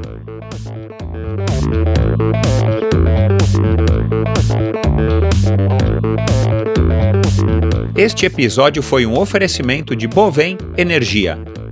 Este episódio foi um oferecimento de Bovem Energia.